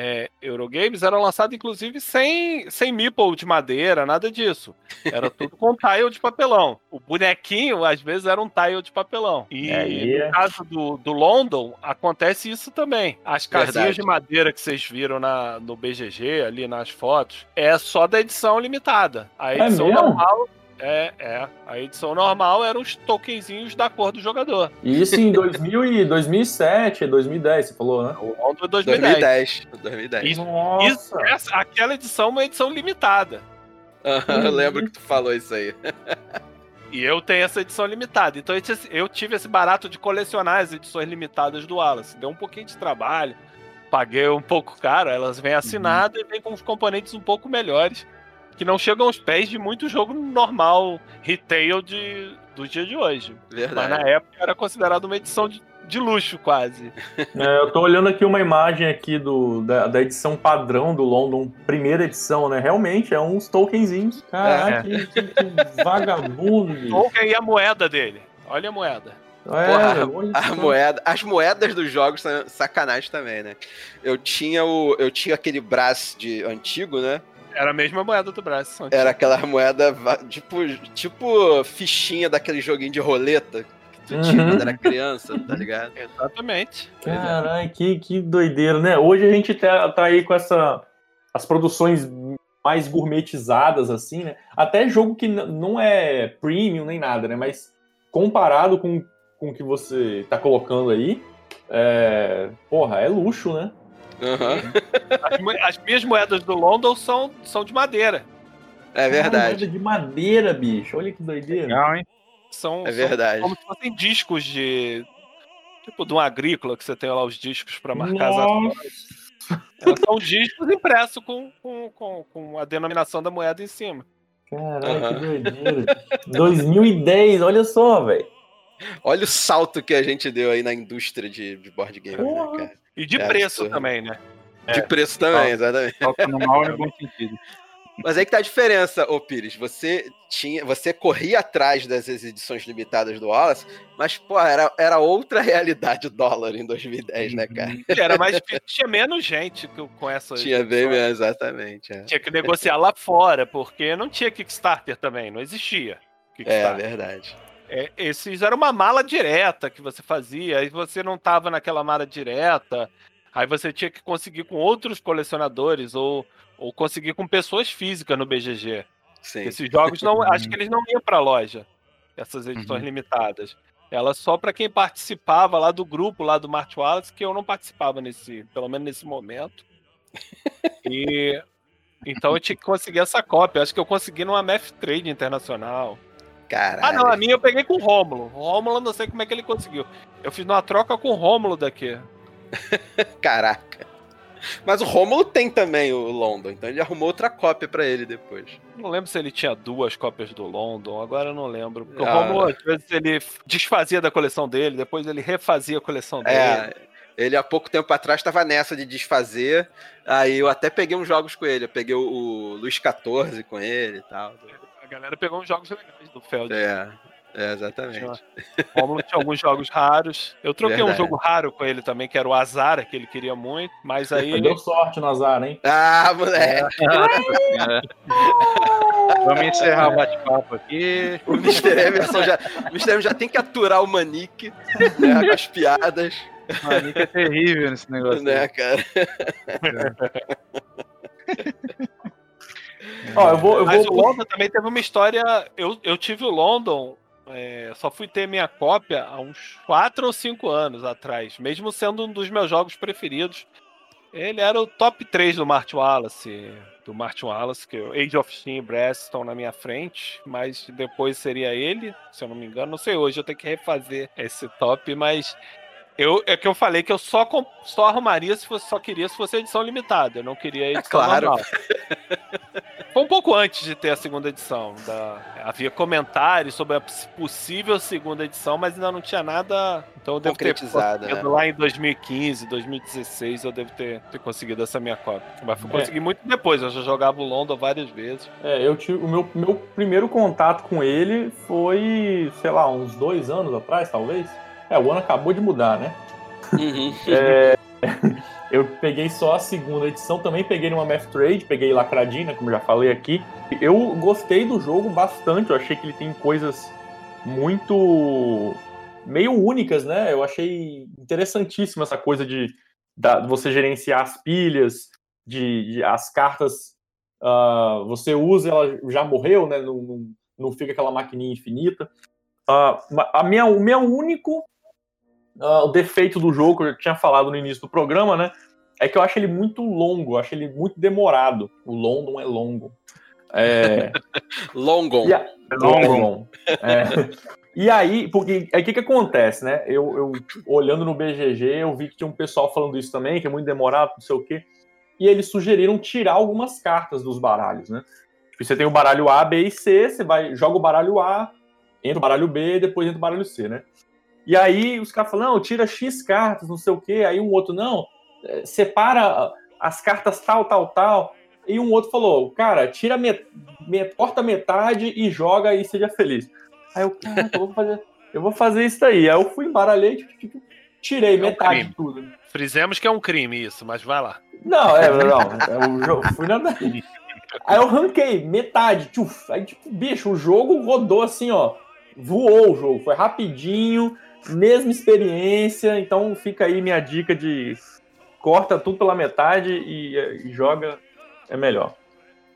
é, Eurogames eram lançados, inclusive, sem, sem meeple de madeira, nada disso. Era tudo com tile de papelão. O bonequinho, às vezes, era um tile de papelão. E no é. caso do, do London, acontece isso também. As casinhas Verdade. de madeira que vocês viram na, no BGG, ali nas fotos, é só da edição limitada. A é edição é normal é, é. A edição normal eram os tokenzinhos da cor do jogador. Isso em 2000 e 2007, 2010, você falou, né? O de 2010. 2010. 2010. Nossa. Isso, essa, aquela edição é uma edição limitada. Uhum, eu lembro que tu falou isso aí. E eu tenho essa edição limitada. Então eu tive esse barato de colecionar as edições limitadas do Wallace. Deu um pouquinho de trabalho. Paguei um pouco caro, elas vêm assinadas uhum. e vêm com os componentes um pouco melhores que não chegam aos pés de muito jogo normal, retail de, do dia de hoje. Verdade. Mas na época era considerado uma edição de, de luxo, quase. É, eu tô olhando aqui uma imagem aqui do, da, da, edição padrão do London, primeira edição, né? Realmente, é uns tokenzinhos. Caraca, é. que, que, que vagabundo. Token e a moeda dele. Olha a moeda. É, Porra, a, a moeda, as moedas dos jogos são sacanagem também, né? Eu tinha o, eu tinha aquele braço de antigo, né? Era a mesma moeda do braço. Era aquela moeda, tipo, tipo fichinha daquele joguinho de roleta que tu uhum. tinha quando era criança, tá ligado? Exatamente. Caralho, que, que doideira, né? Hoje a gente tá, tá aí com essa. As produções mais gourmetizadas, assim, né? Até jogo que não é premium nem nada, né? Mas comparado com, com o que você tá colocando aí, é... porra, é luxo, né? Uhum. As, as, minhas moedas do London são, são de madeira. É verdade. moeda de madeira, bicho. Olha que doideira. Legal, hein? São, é verdade. São como se fossem discos de. Tipo de um agrícola que você tem lá os discos para marcar Nossa. as Elas são discos impressos com, com, com, com, a denominação da moeda em cima. Caralho, uhum. que doideira. 2010, olha só, velho. Olha o salto que a gente deu aí na indústria de, de board game, né, cara? E de é, preço também, né? De é, preço também, exatamente. no mal e no bom sentido. Mas aí que tá a diferença, ô Pires. Você tinha, você corria atrás das edições limitadas do Wallace, mas, pô, era, era outra realidade o dólar em 2010, né, cara? Uhum. Era mais tinha menos gente com essa. Tinha bem menos, exatamente. É. Tinha que negociar lá fora, porque não tinha Kickstarter também, não existia. É, verdade. É, esses eram uma mala direta que você fazia, aí você não tava naquela mala direta, aí você tinha que conseguir com outros colecionadores ou, ou conseguir com pessoas físicas no BGG. Sim. Esses jogos não, acho que eles não iam para loja, essas edições uhum. limitadas. Ela só para quem participava lá do grupo lá do Mart Wallace, que eu não participava nesse, pelo menos nesse momento. E então eu tinha que conseguir essa cópia. Acho que eu consegui numa Math Trade internacional. Caralho. Ah, não, a minha eu peguei com o Rômulo. O Rômulo não sei como é que ele conseguiu. Eu fiz uma troca com o Rômulo daqui. Caraca. Mas o Rômulo tem também o London, então ele arrumou outra cópia para ele depois. Não lembro se ele tinha duas cópias do London, agora eu não lembro. Porque ah. o Rômulo, às vezes, ele desfazia da coleção dele, depois ele refazia a coleção dele. É, ele há pouco tempo atrás estava nessa de desfazer, aí eu até peguei uns jogos com ele. Eu peguei o, o Luiz XIV com ele e tal galera pegou uns jogos legais do Feld. É, é exatamente. O Romulo tinha alguns jogos raros. Eu troquei Verdade. um jogo raro com ele também, que era o Azar, que ele queria muito, mas aí. Ele... Deu sorte no Azar, hein? Ah, moleque! É. Vamos encerrar o bate-papo aqui. O Mr. Emerson já, o Mr. Emerson já tem que aturar o Manique né, com as piadas. O Manique é terrível nesse negócio. Né, cara? Ó, eu vou, eu Mas vou... o London também teve uma história. Eu, eu tive o London, é, só fui ter minha cópia há uns 4 ou 5 anos atrás, mesmo sendo um dos meus jogos preferidos. Ele era o top 3 do Martin Wallace, do Martin Wallace, que o Age of Steam e Brass estão na minha frente, mas depois seria ele, se eu não me engano. Não sei hoje, eu tenho que refazer esse top, mas eu, é que eu falei que eu só, só arrumaria se fosse, só queria se fosse edição limitada. Eu não queria é edição é claro. normal. Foi um pouco antes de ter a segunda edição. Da... Havia comentários sobre a possível segunda edição, mas ainda não tinha nada. Então eu devo ter né? lá em 2015, 2016, eu devo ter, ter conseguido essa minha cópia. Mas eu é. consegui muito depois, eu já jogava o London várias vezes. É, eu tive. O meu, meu primeiro contato com ele foi, sei lá, uns dois anos atrás, talvez. É, o ano acabou de mudar, né? Uhum. é, eu peguei só a segunda edição, também peguei numa Math Trade, peguei Lacradina, como já falei aqui. Eu gostei do jogo bastante, eu achei que ele tem coisas muito meio únicas, né? Eu achei interessantíssima essa coisa de, você gerenciar as pilhas, de, de as cartas uh, você usa, ela já morreu, né? Não, não, não fica aquela maquininha infinita. Uh, a minha, o meu único uh, o defeito do jogo, que eu tinha falado no início do programa, né? É que eu acho ele muito longo, eu acho ele muito demorado. O London é longo. É... Longon. E a... Longon. É. E aí, porque aí o que, que acontece, né? Eu, eu, olhando no BGG, eu vi que tinha um pessoal falando isso também, que é muito demorado, não sei o quê. E eles sugeriram tirar algumas cartas dos baralhos, né? Tipo, você tem o baralho A, B e C, você vai joga o baralho A, entra o baralho B, depois entra o baralho C, né? E aí os caras falam, não, tira X cartas, não sei o quê. Aí um outro, não, é, separa as cartas tal, tal, tal. E um outro falou, cara, tira met, met, corta metade e joga e seja feliz. Aí eu, cara, eu vou fazer, eu vou fazer isso aí. Aí eu fui, embaralhei, tipo, tipo, tirei é metade de tudo. Frisemos que é um crime isso, mas vai lá. Não, é, não. Eu fui na. Aí eu ranquei metade, tchuf. Aí, tipo, bicho, o jogo rodou assim, ó. Voou o jogo, foi rapidinho mesma experiência, então fica aí minha dica de corta tudo pela metade e, e joga, é melhor.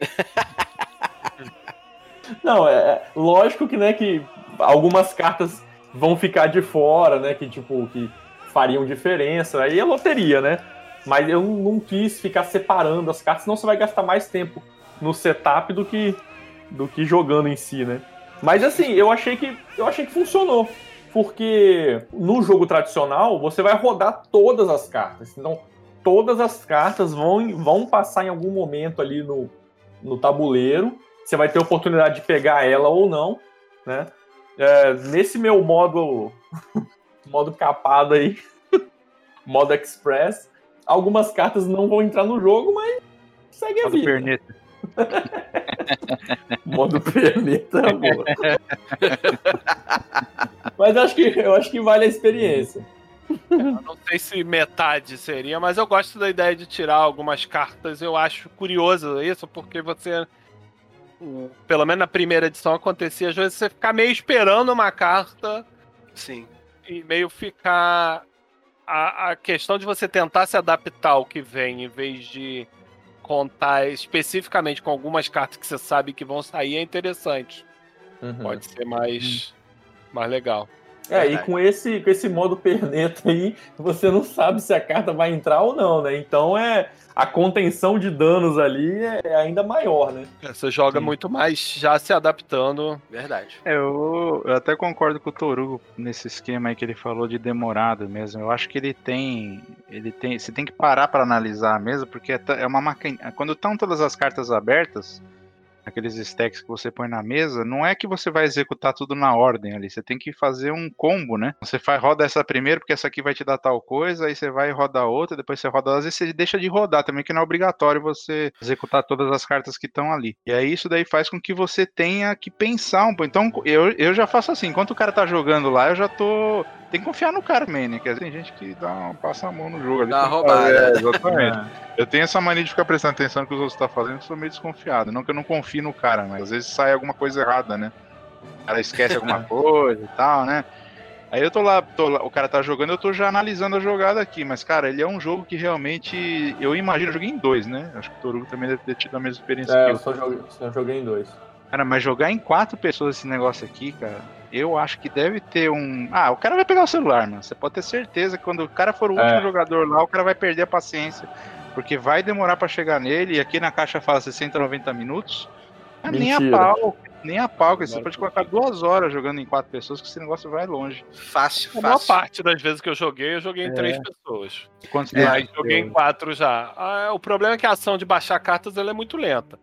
Não, é, é lógico que, né, que algumas cartas vão ficar de fora, né, que tipo, que fariam diferença, aí é loteria, né? Mas eu não quis ficar separando as cartas, senão você vai gastar mais tempo no setup do que do que jogando em si, né? Mas assim, eu achei que eu achei que funcionou porque no jogo tradicional você vai rodar todas as cartas. Então, todas as cartas vão, vão passar em algum momento ali no, no tabuleiro. Você vai ter oportunidade de pegar ela ou não, né? É, nesse meu modo modo capado aí, modo express, algumas cartas não vão entrar no jogo, mas segue a modo vida. Perneta. modo perneta, amor. Mas acho que, eu acho que vale a experiência. Eu não sei se metade seria, mas eu gosto da ideia de tirar algumas cartas. Eu acho curioso isso, porque você. Pelo menos na primeira edição acontecia, às vezes você ficar meio esperando uma carta. Sim. E meio ficar. A, a questão de você tentar se adaptar ao que vem, em vez de contar especificamente com algumas cartas que você sabe que vão sair, é interessante. Uhum. Pode ser mais. Uhum mais legal. É, e com esse, com esse modo perneta aí, você não sabe se a carta vai entrar ou não, né? Então é a contenção de danos ali é ainda maior, né? É, você joga Sim. muito mais já se adaptando. Verdade. É, eu, eu até concordo com o Torugo nesse esquema aí que ele falou de demorado mesmo. Eu acho que ele tem. Ele tem. Você tem que parar para analisar mesmo, porque é, é uma máquina. Quando estão todas as cartas abertas aqueles stacks que você põe na mesa, não é que você vai executar tudo na ordem ali, você tem que fazer um combo, né? Você faz, roda essa primeiro, porque essa aqui vai te dar tal coisa, aí você vai rodar outra, depois você roda, às vezes você deixa de rodar também, que não é obrigatório você executar todas as cartas que estão ali. E aí isso daí faz com que você tenha que pensar um pouco. Então eu, eu já faço assim, enquanto o cara tá jogando lá, eu já tô tem que confiar no cara, man, né? Que tem gente que dá, passa a mão no jogo ali. Dá uma roubada. É, exatamente. é. Eu tenho essa mania de ficar prestando atenção no que os outros estão tá fazendo, eu sou meio desconfiado. Não que eu não confie no cara, mas às vezes sai alguma coisa errada, né? O cara esquece alguma coisa e tal, né? Aí eu tô lá, tô lá, o cara tá jogando, eu tô já analisando a jogada aqui, mas cara, ele é um jogo que realmente, eu imagino, eu joguei em dois, né? Acho que o Torugo também deve ter tido a mesma experiência é, que eu. Só joguei, só joguei em dois. Cara, mas jogar em quatro pessoas esse negócio aqui, cara, eu acho que deve ter um. Ah, o cara vai pegar o celular, mano. Você pode ter certeza que quando o cara for o último é. jogador lá, o cara vai perder a paciência. Porque vai demorar para chegar nele, e aqui na caixa fala 60, 90 minutos. nem a pau. Nem a pau, que você pode colocar duas horas jogando em quatro pessoas, que esse negócio vai longe. Fácil, fácil. A maior parte das vezes que eu joguei, eu joguei em é. três pessoas. Quantos é, joguei em quatro já. Ah, o problema é que a ação de baixar cartas ela é muito lenta.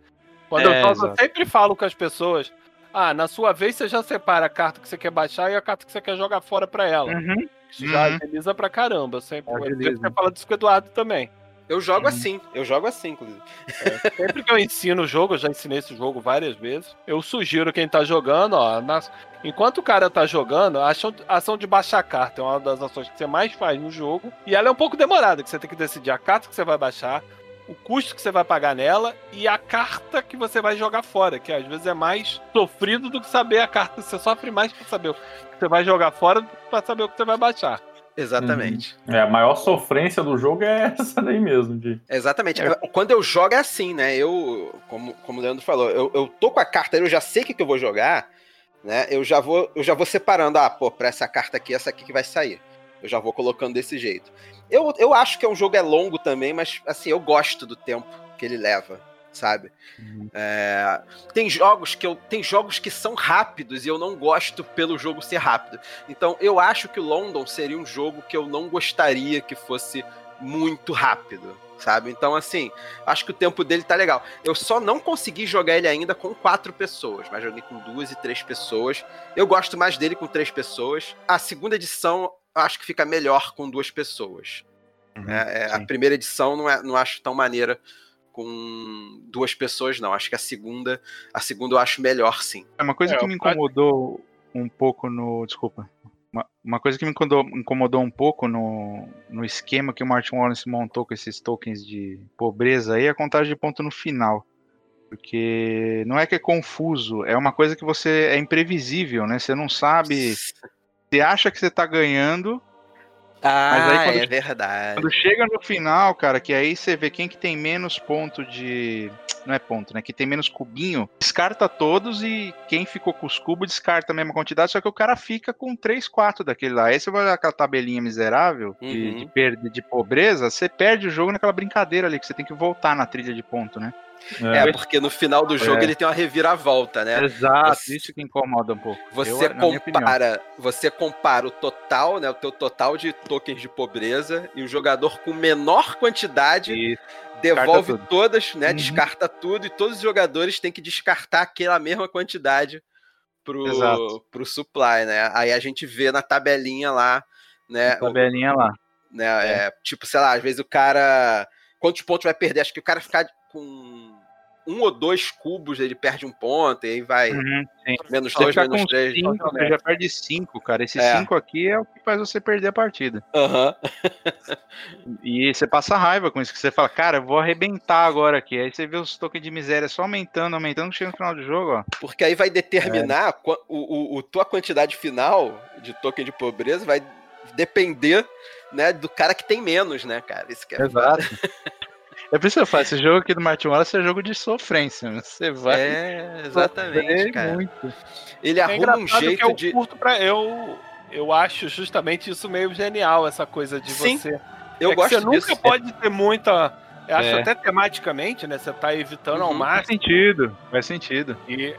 Quando é, eu, eu sempre falo com as pessoas, ah, na sua vez você já separa a carta que você quer baixar e a carta que você quer jogar fora pra ela. Uhum. Isso já uhum. agiliza pra caramba. Sempre. Você fala disso com o Eduardo também. Eu jogo uhum. assim, eu jogo assim, inclusive. É, sempre que eu ensino o jogo, eu já ensinei esse jogo várias vezes. Eu sugiro quem tá jogando, ó, nas... enquanto o cara tá jogando, a ação, a ação de baixar a carta é uma das ações que você mais faz no jogo. E ela é um pouco demorada, que você tem que decidir a carta que você vai baixar, o custo que você vai pagar nela e a carta que você vai jogar fora, que às vezes é mais sofrido do que saber a carta. Você sofre mais pra saber o que você vai jogar fora do que pra saber o que você vai baixar. Exatamente. Uhum. É, a maior sofrência do jogo é essa daí mesmo. De... Exatamente. É. Quando eu jogo é assim, né? Eu, como, como o Leandro falou, eu, eu tô com a carta, eu já sei o que, que eu vou jogar, né? Eu já vou, eu já vou separando, ah, pô, pra essa carta aqui, essa aqui que vai sair. Eu já vou colocando desse jeito. Eu, eu acho que é um jogo é longo também, mas assim, eu gosto do tempo que ele leva sabe? Uhum. É, tem jogos que eu tem jogos que são rápidos e eu não gosto pelo jogo ser rápido. Então eu acho que o London seria um jogo que eu não gostaria que fosse muito rápido, sabe? Então assim, acho que o tempo dele tá legal. Eu só não consegui jogar ele ainda com quatro pessoas, mas joguei com duas e três pessoas. Eu gosto mais dele com três pessoas. A segunda edição acho que fica melhor com duas pessoas. Uhum, é, é a primeira edição não, é, não acho tão maneira com duas pessoas, não. Acho que a segunda, a segunda eu acho melhor, sim. É uma coisa é, que me incomodou um pouco no. Desculpa. Uma, uma coisa que me incomodou, incomodou, um pouco no, no esquema que o Martin Wallace montou com esses tokens de pobreza aí, é a contagem de ponto no final. Porque não é que é confuso, é uma coisa que você é imprevisível, né? Você não sabe. Você acha que você tá ganhando, ah, Mas aí, quando, é verdade. Quando chega no final, cara, que aí você vê quem que tem menos ponto de. Não é ponto, né? Que tem menos cubinho, descarta todos e quem ficou com os cubos descarta a mesma quantidade, só que o cara fica com 3, 4 daquele lá. Aí você vai olhar aquela tabelinha miserável uhum. de, de, perda, de pobreza, você perde o jogo naquela brincadeira ali, que você tem que voltar na trilha de ponto, né? É, é, porque no final do jogo é. ele tem uma reviravolta, né? Exato, você, isso que incomoda um pouco. Você eu, compara, você compara o total, né, o teu total de tokens de pobreza e o jogador com menor quantidade isso. devolve todas, né, uhum. descarta tudo e todos os jogadores têm que descartar aquela mesma quantidade pro, pro supply, né? Aí a gente vê na tabelinha lá, né? Na tabelinha o, lá. Né, é. é. tipo, sei lá, às vezes o cara quantos pontos vai perder? Acho que o cara ficar com um ou dois cubos, ele perde um ponto, e aí vai uhum, menos dois, menos três. Cinco, você já perde cinco, cara. Esse é. cinco aqui é o que faz você perder a partida. Uhum. e você passa raiva com isso, que você fala, cara, eu vou arrebentar agora aqui. Aí você vê os tokens de miséria só aumentando, aumentando, chega no final do jogo, ó. Porque aí vai determinar é. o, o, o, tua quantidade final de token de pobreza vai depender né, do cara que tem menos, né, cara? Isso que é Exato. É por isso que eu falo, esse jogo aqui do Martin Wallace é jogo de sofrência. Você vai. É, exatamente, cara. Muito. Ele é arruma um jeito eu de. Curto pra, eu, eu acho justamente isso meio genial, essa coisa de Sim, você. Eu é gosto você disso. Você nunca pode ter muita. Eu acho é. até tematicamente, né? Você tá evitando uhum, ao máximo. Faz sentido, faz sentido. E,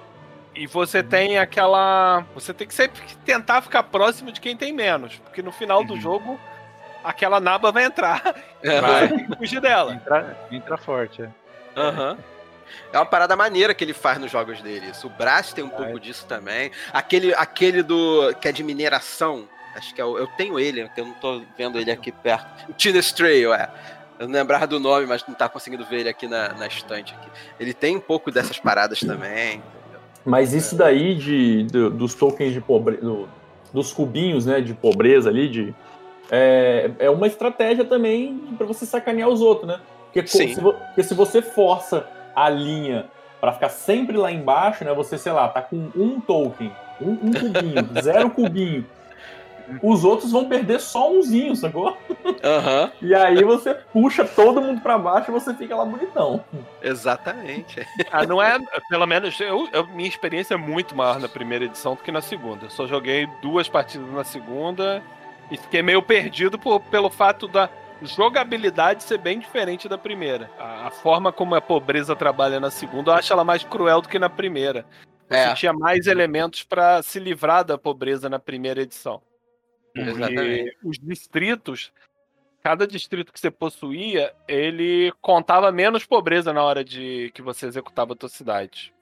e você tem aquela. Você tem que sempre tentar ficar próximo de quem tem menos. Porque no final uhum. do jogo aquela naba vai entrar. É. Vai. Você tem que fugir dela. Entra, entra forte, é. Aham. Uhum. É uma parada maneira que ele faz nos jogos dele. O Brass tem um pouco disso também. Aquele, aquele do que é de mineração. Acho que é o, eu tenho ele, eu não tô vendo ele aqui perto. O Tina's Trail, é. Eu não lembrava do nome, mas não tá conseguindo ver ele aqui na, na estante. Aqui. Ele tem um pouco dessas paradas também. Mas isso daí de, de dos tokens de pobreza, do, dos cubinhos, né, de pobreza ali, de é, é uma estratégia também para você sacanear os outros, né? Porque se, porque se você força a linha para ficar sempre lá embaixo, né? Você, sei lá, tá com um token, um, um cubinho, zero cubinho. os outros vão perder só umzinho, sacou? Uhum. E aí você puxa todo mundo pra baixo e você fica lá bonitão. Exatamente. Ah, não é, pelo menos, eu, eu, minha experiência é muito maior na primeira edição do que na segunda. Eu só joguei duas partidas na segunda e fiquei meio perdido por, pelo fato da jogabilidade ser bem diferente da primeira. A, a, forma como a pobreza trabalha na segunda, eu acho ela mais cruel do que na primeira. Você é. tinha mais elementos para se livrar da pobreza na primeira edição. Exatamente. os distritos, cada distrito que você possuía, ele contava menos pobreza na hora de que você executava a tua cidade.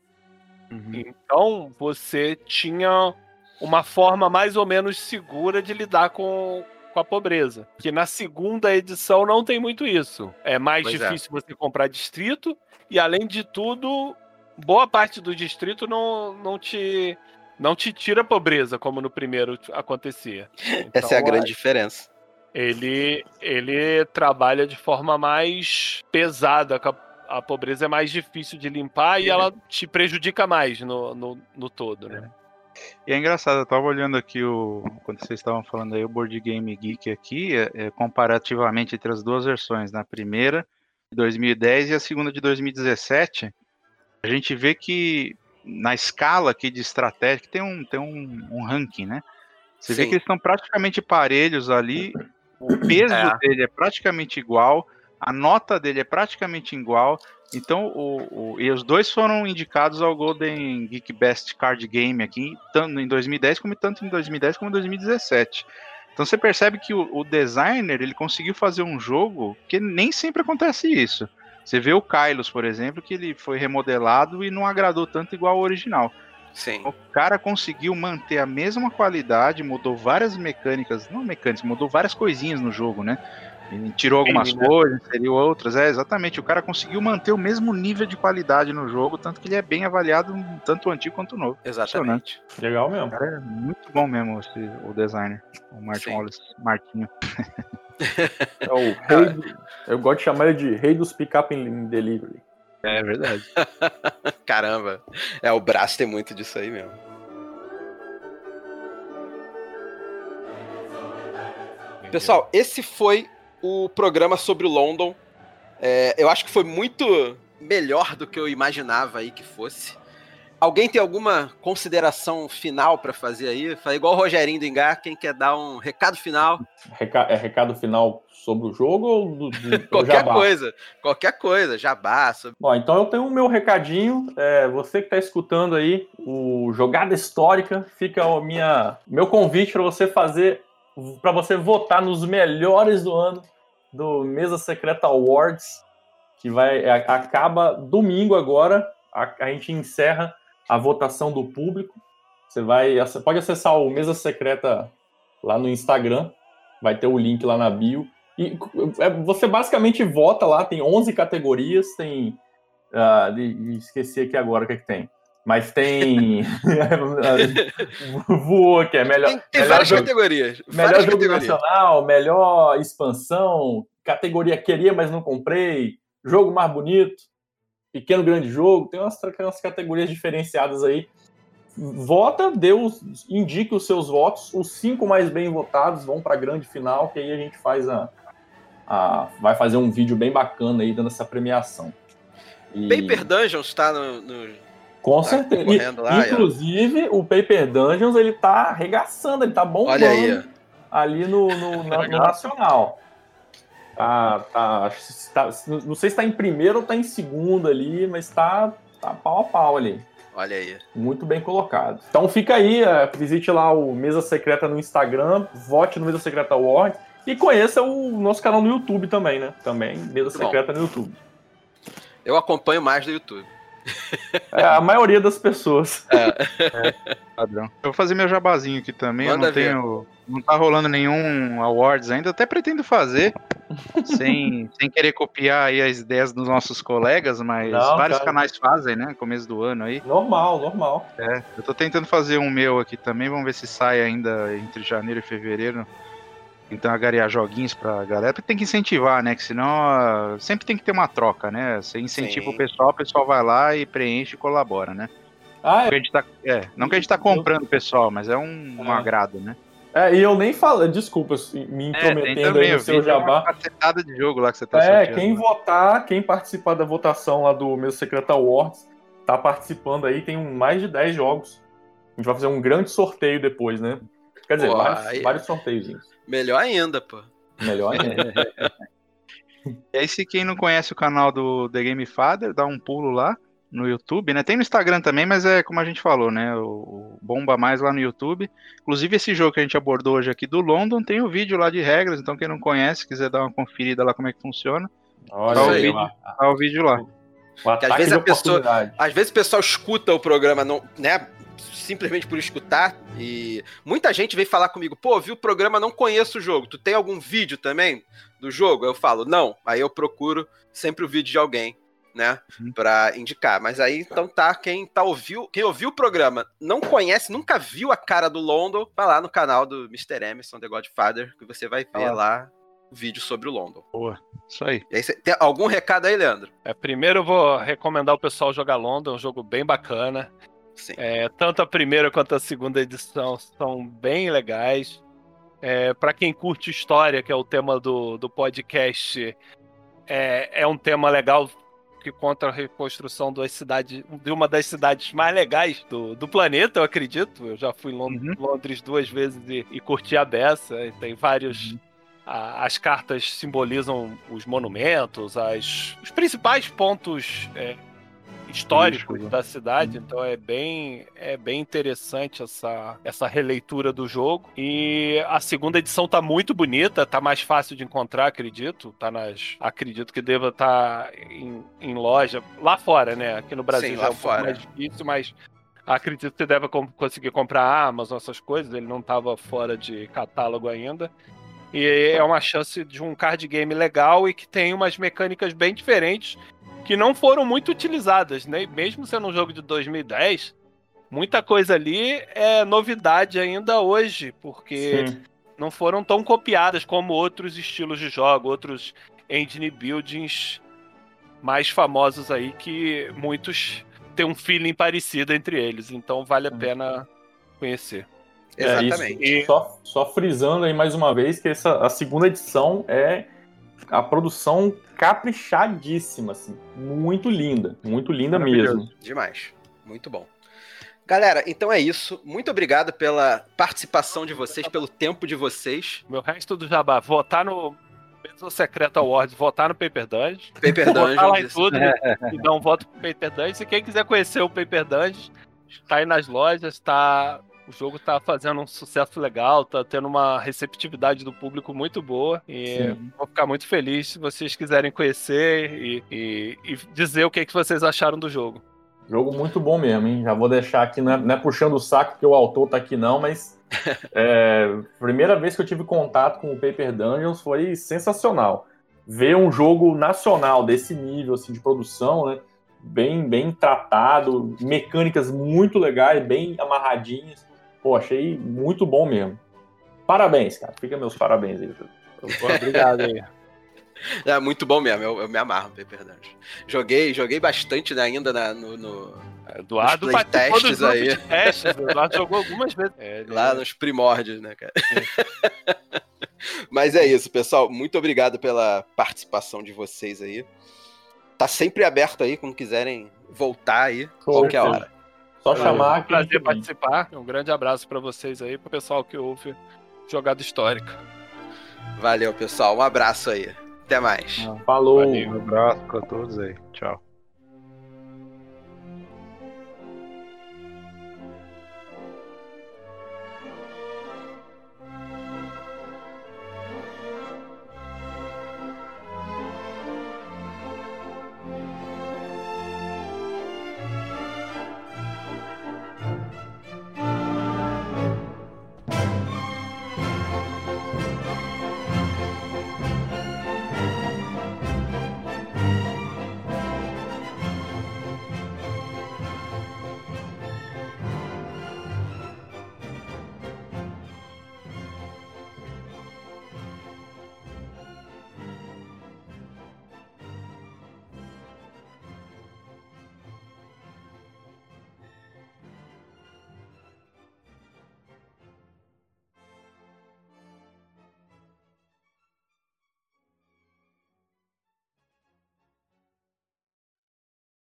Uhum. Então, você tinha uma forma mais ou menos segura de lidar com, com a pobreza. Que na segunda edição não tem muito isso. É mais pois é. difícil é. você comprar distrito, e além de tudo, boa parte do distrito não, não te não te tira a pobreza, como no primeiro acontecia. Então, Essa é a grande diferença. Ele, ele trabalha de forma mais pesada, a, a pobreza é mais difícil de limpar e ela te prejudica mais no, no, no todo, né? E é engraçado, eu tava olhando aqui o. Quando vocês estavam falando aí, o Board Game Geek aqui, é, é, comparativamente entre as duas versões, na primeira de 2010 e a segunda de 2017, a gente vê que na escala aqui de estratégia, que tem um, tem um, um ranking, né? Você Sim. vê que eles estão praticamente parelhos ali, o peso é. dele é praticamente igual, a nota dele é praticamente igual. Então, o, o, e os dois foram indicados ao Golden Geek Best Card Game aqui, tanto em 2010 como tanto em 2010 como em 2017. Então você percebe que o, o designer ele conseguiu fazer um jogo que nem sempre acontece isso. Você vê o Kylos, por exemplo, que ele foi remodelado e não agradou tanto igual ao original. Sim. O cara conseguiu manter a mesma qualidade, mudou várias mecânicas, não mecânicas, mudou várias coisinhas no jogo, né? Tirou algumas Sim, né? coisas, inseriu outras, é, exatamente. O cara conseguiu manter o mesmo nível de qualidade no jogo, tanto que ele é bem avaliado, tanto o antigo quanto o novo. Exatamente. Legal mesmo. O cara é muito bom mesmo, esse, o designer, o Martin Wallace, Martinho. É o rei do, eu gosto de chamar ele de rei dos pick-up in delivery. É verdade. Caramba. É, o braço tem muito disso aí mesmo. Pessoal, esse foi o programa sobre o London. É, eu acho que foi muito melhor do que eu imaginava aí que fosse. Alguém tem alguma consideração final para fazer aí? Faz igual o Rogerinho do Engar, quem quer dar um recado final? Reca é recado final sobre o jogo ou do, do qualquer jabá? coisa, qualquer coisa, jabá. Sobre... Bom, então eu tenho o meu recadinho. É, você que está escutando aí o jogada histórica, fica o minha meu convite para você fazer, para você votar nos melhores do ano do Mesa Secreta Awards, que vai acaba domingo agora. A, a gente encerra a votação do público. Você vai, você pode acessar o Mesa Secreta lá no Instagram, vai ter o link lá na bio. E é, você basicamente vota lá, tem 11 categorias, tem. Uh, esqueci aqui agora o que, é que tem. Mas tem. Voou, que é melhor. Tem, tem melhor várias jogo, categorias. Melhor várias jogo categorias. nacional, melhor expansão, categoria queria, mas não comprei, jogo mais bonito pequeno, grande jogo, tem umas, umas categorias diferenciadas aí. Vota, dê os, indique os seus votos, os cinco mais bem votados vão para a grande final, que aí a gente faz a, a, vai fazer um vídeo bem bacana aí dando essa premiação. E... Paper Dungeons está no, no, Com tá certeza. Lá, Inclusive, o Paper Dungeons ele tá arregaçando, ele tá bombando ali no, no, no, no Nacional. Tá, tá, tá, não sei se tá em primeiro ou tá em segundo ali, mas tá, tá pau a pau ali. Olha aí. Muito bem colocado. Então fica aí, é, visite lá o Mesa Secreta no Instagram, vote no Mesa Secreta Award e conheça o nosso canal no YouTube também, né? Também, Mesa Secreta no YouTube. Eu acompanho mais no YouTube. É, a maioria das pessoas. É. é. padrão. Eu vou fazer meu jabazinho aqui também. Manda eu não tenho. Não tá rolando nenhum awards ainda. Até pretendo fazer. sem, sem querer copiar aí as ideias dos nossos colegas, mas não, vários cara. canais fazem, né? Começo do ano aí. Normal, normal. É, eu tô tentando fazer um meu aqui também, vamos ver se sai ainda entre janeiro e fevereiro. Então agariar joguinhos pra galera, porque tem que incentivar, né? Que senão uh, sempre tem que ter uma troca, né? Você incentiva Sim. o pessoal, o pessoal vai lá e preenche e colabora, né? Ah, é. Não, que a gente tá, é, não que a gente tá comprando o pessoal, mas é um, um é. agrado, né? É, e eu nem falo, desculpa me é, intrometendo é, aí no seu jabá. Uma de jogo lá que você tá É, sorteando. quem votar, quem participar da votação lá do meu Secret Awards, tá participando aí, tem mais de 10 jogos. A gente vai fazer um grande sorteio depois, né? Quer dizer, pô, vários, aí... vários sorteios. Melhor ainda, pô. Melhor ainda. e aí, se quem não conhece o canal do The Game Father, dá um pulo lá no YouTube, né? Tem no Instagram também, mas é como a gente falou, né? O, o, bomba mais lá no YouTube. Inclusive esse jogo que a gente abordou hoje aqui do London tem o um vídeo lá de regras, então quem não conhece, quiser dar uma conferida lá como é que funciona, Olha tá, o vídeo, tá o vídeo lá. às vezes a pessoa, às vezes o pessoal escuta o programa, não, né? Simplesmente por escutar e muita gente vem falar comigo, pô, vi o programa, não conheço o jogo. Tu tem algum vídeo também do jogo? Eu falo, não. Aí eu procuro sempre o vídeo de alguém né, uhum. para indicar. Mas aí então tá quem tá ouviu, quem ouviu o programa, não conhece, nunca viu a cara do London, vai lá no canal do Mr. Emerson The Godfather que você vai ver ah. lá o vídeo sobre o London. Boa, isso aí. aí tem algum recado aí, Leandro? É, primeiro eu vou recomendar o pessoal jogar London, é um jogo bem bacana. É, tanto a primeira quanto a segunda edição são bem legais. É, para quem curte história, que é o tema do, do podcast, é, é um tema legal que conta a reconstrução das cidades, de uma das cidades mais legais do, do planeta, eu acredito. Eu já fui em Lond uhum. Londres duas vezes e, e curti a beça. E tem vários. Uhum. A, as cartas simbolizam os monumentos, as, os principais pontos é, históricos né? da cidade, uhum. então é bem, é bem interessante essa, essa releitura do jogo. E a segunda edição tá muito bonita, tá mais fácil de encontrar, acredito. Tá nas. Acredito que deva estar tá em, em loja. Lá fora, né? Aqui no Brasil Sim, já é um fora. mais difícil, mas acredito que deve conseguir comprar a Amazon, essas coisas. Ele não estava fora de catálogo ainda. E é uma chance de um card game legal e que tem umas mecânicas bem diferentes que não foram muito utilizadas, né? Mesmo sendo um jogo de 2010, muita coisa ali é novidade ainda hoje, porque Sim. não foram tão copiadas como outros estilos de jogo, outros engine buildings mais famosos aí que muitos têm um feeling parecido entre eles, então vale a pena conhecer. É, Exatamente. É, e só, só frisando aí mais uma vez que essa a segunda edição é a produção caprichadíssima, assim. Muito linda. Muito linda mesmo. Demais. Muito bom. Galera, então é isso. Muito obrigado pela participação de vocês, pelo tempo de vocês. Meu resto do jabá, votar no Mesa Secreta Awards, votar no Paper Dungeon. Paper Dungeon. Votar lá em tudo e dar um voto pro Paper Dungeon. E quem quiser conhecer o Paper Dungeon, tá aí nas lojas, tá o jogo tá fazendo um sucesso legal, tá tendo uma receptividade do público muito boa. E Sim. vou ficar muito feliz se vocês quiserem conhecer e, e, e dizer o que, que vocês acharam do jogo. Jogo muito bom mesmo, hein? Já vou deixar aqui, não é, não é puxando o saco porque o autor tá aqui não, mas é, primeira vez que eu tive contato com o Paper Dungeons foi sensacional. Ver um jogo nacional desse nível assim, de produção, né? Bem, bem tratado, mecânicas muito legais, bem amarradinhas. Pô, achei muito bom mesmo. Parabéns, cara. Fica meus parabéns aí. Obrigado aí. É muito bom mesmo, eu, eu me amarro, Paper Dungeon. Joguei, joguei bastante né, ainda na, no, no Eduardo testes aí. Testes, Eduardo jogou algumas vezes. É, Lá nos primórdios, né, cara? Mas é isso, pessoal. Muito obrigado pela participação de vocês aí. Tá sempre aberto aí, quando quiserem voltar aí, qualquer hora. Só chamar. É um prazer participar. Um grande abraço para vocês aí, pro pessoal que ouve Jogada Histórica. Valeu, pessoal. Um abraço aí. Até mais. Falou. Valeu. Um abraço para todos aí. Tchau.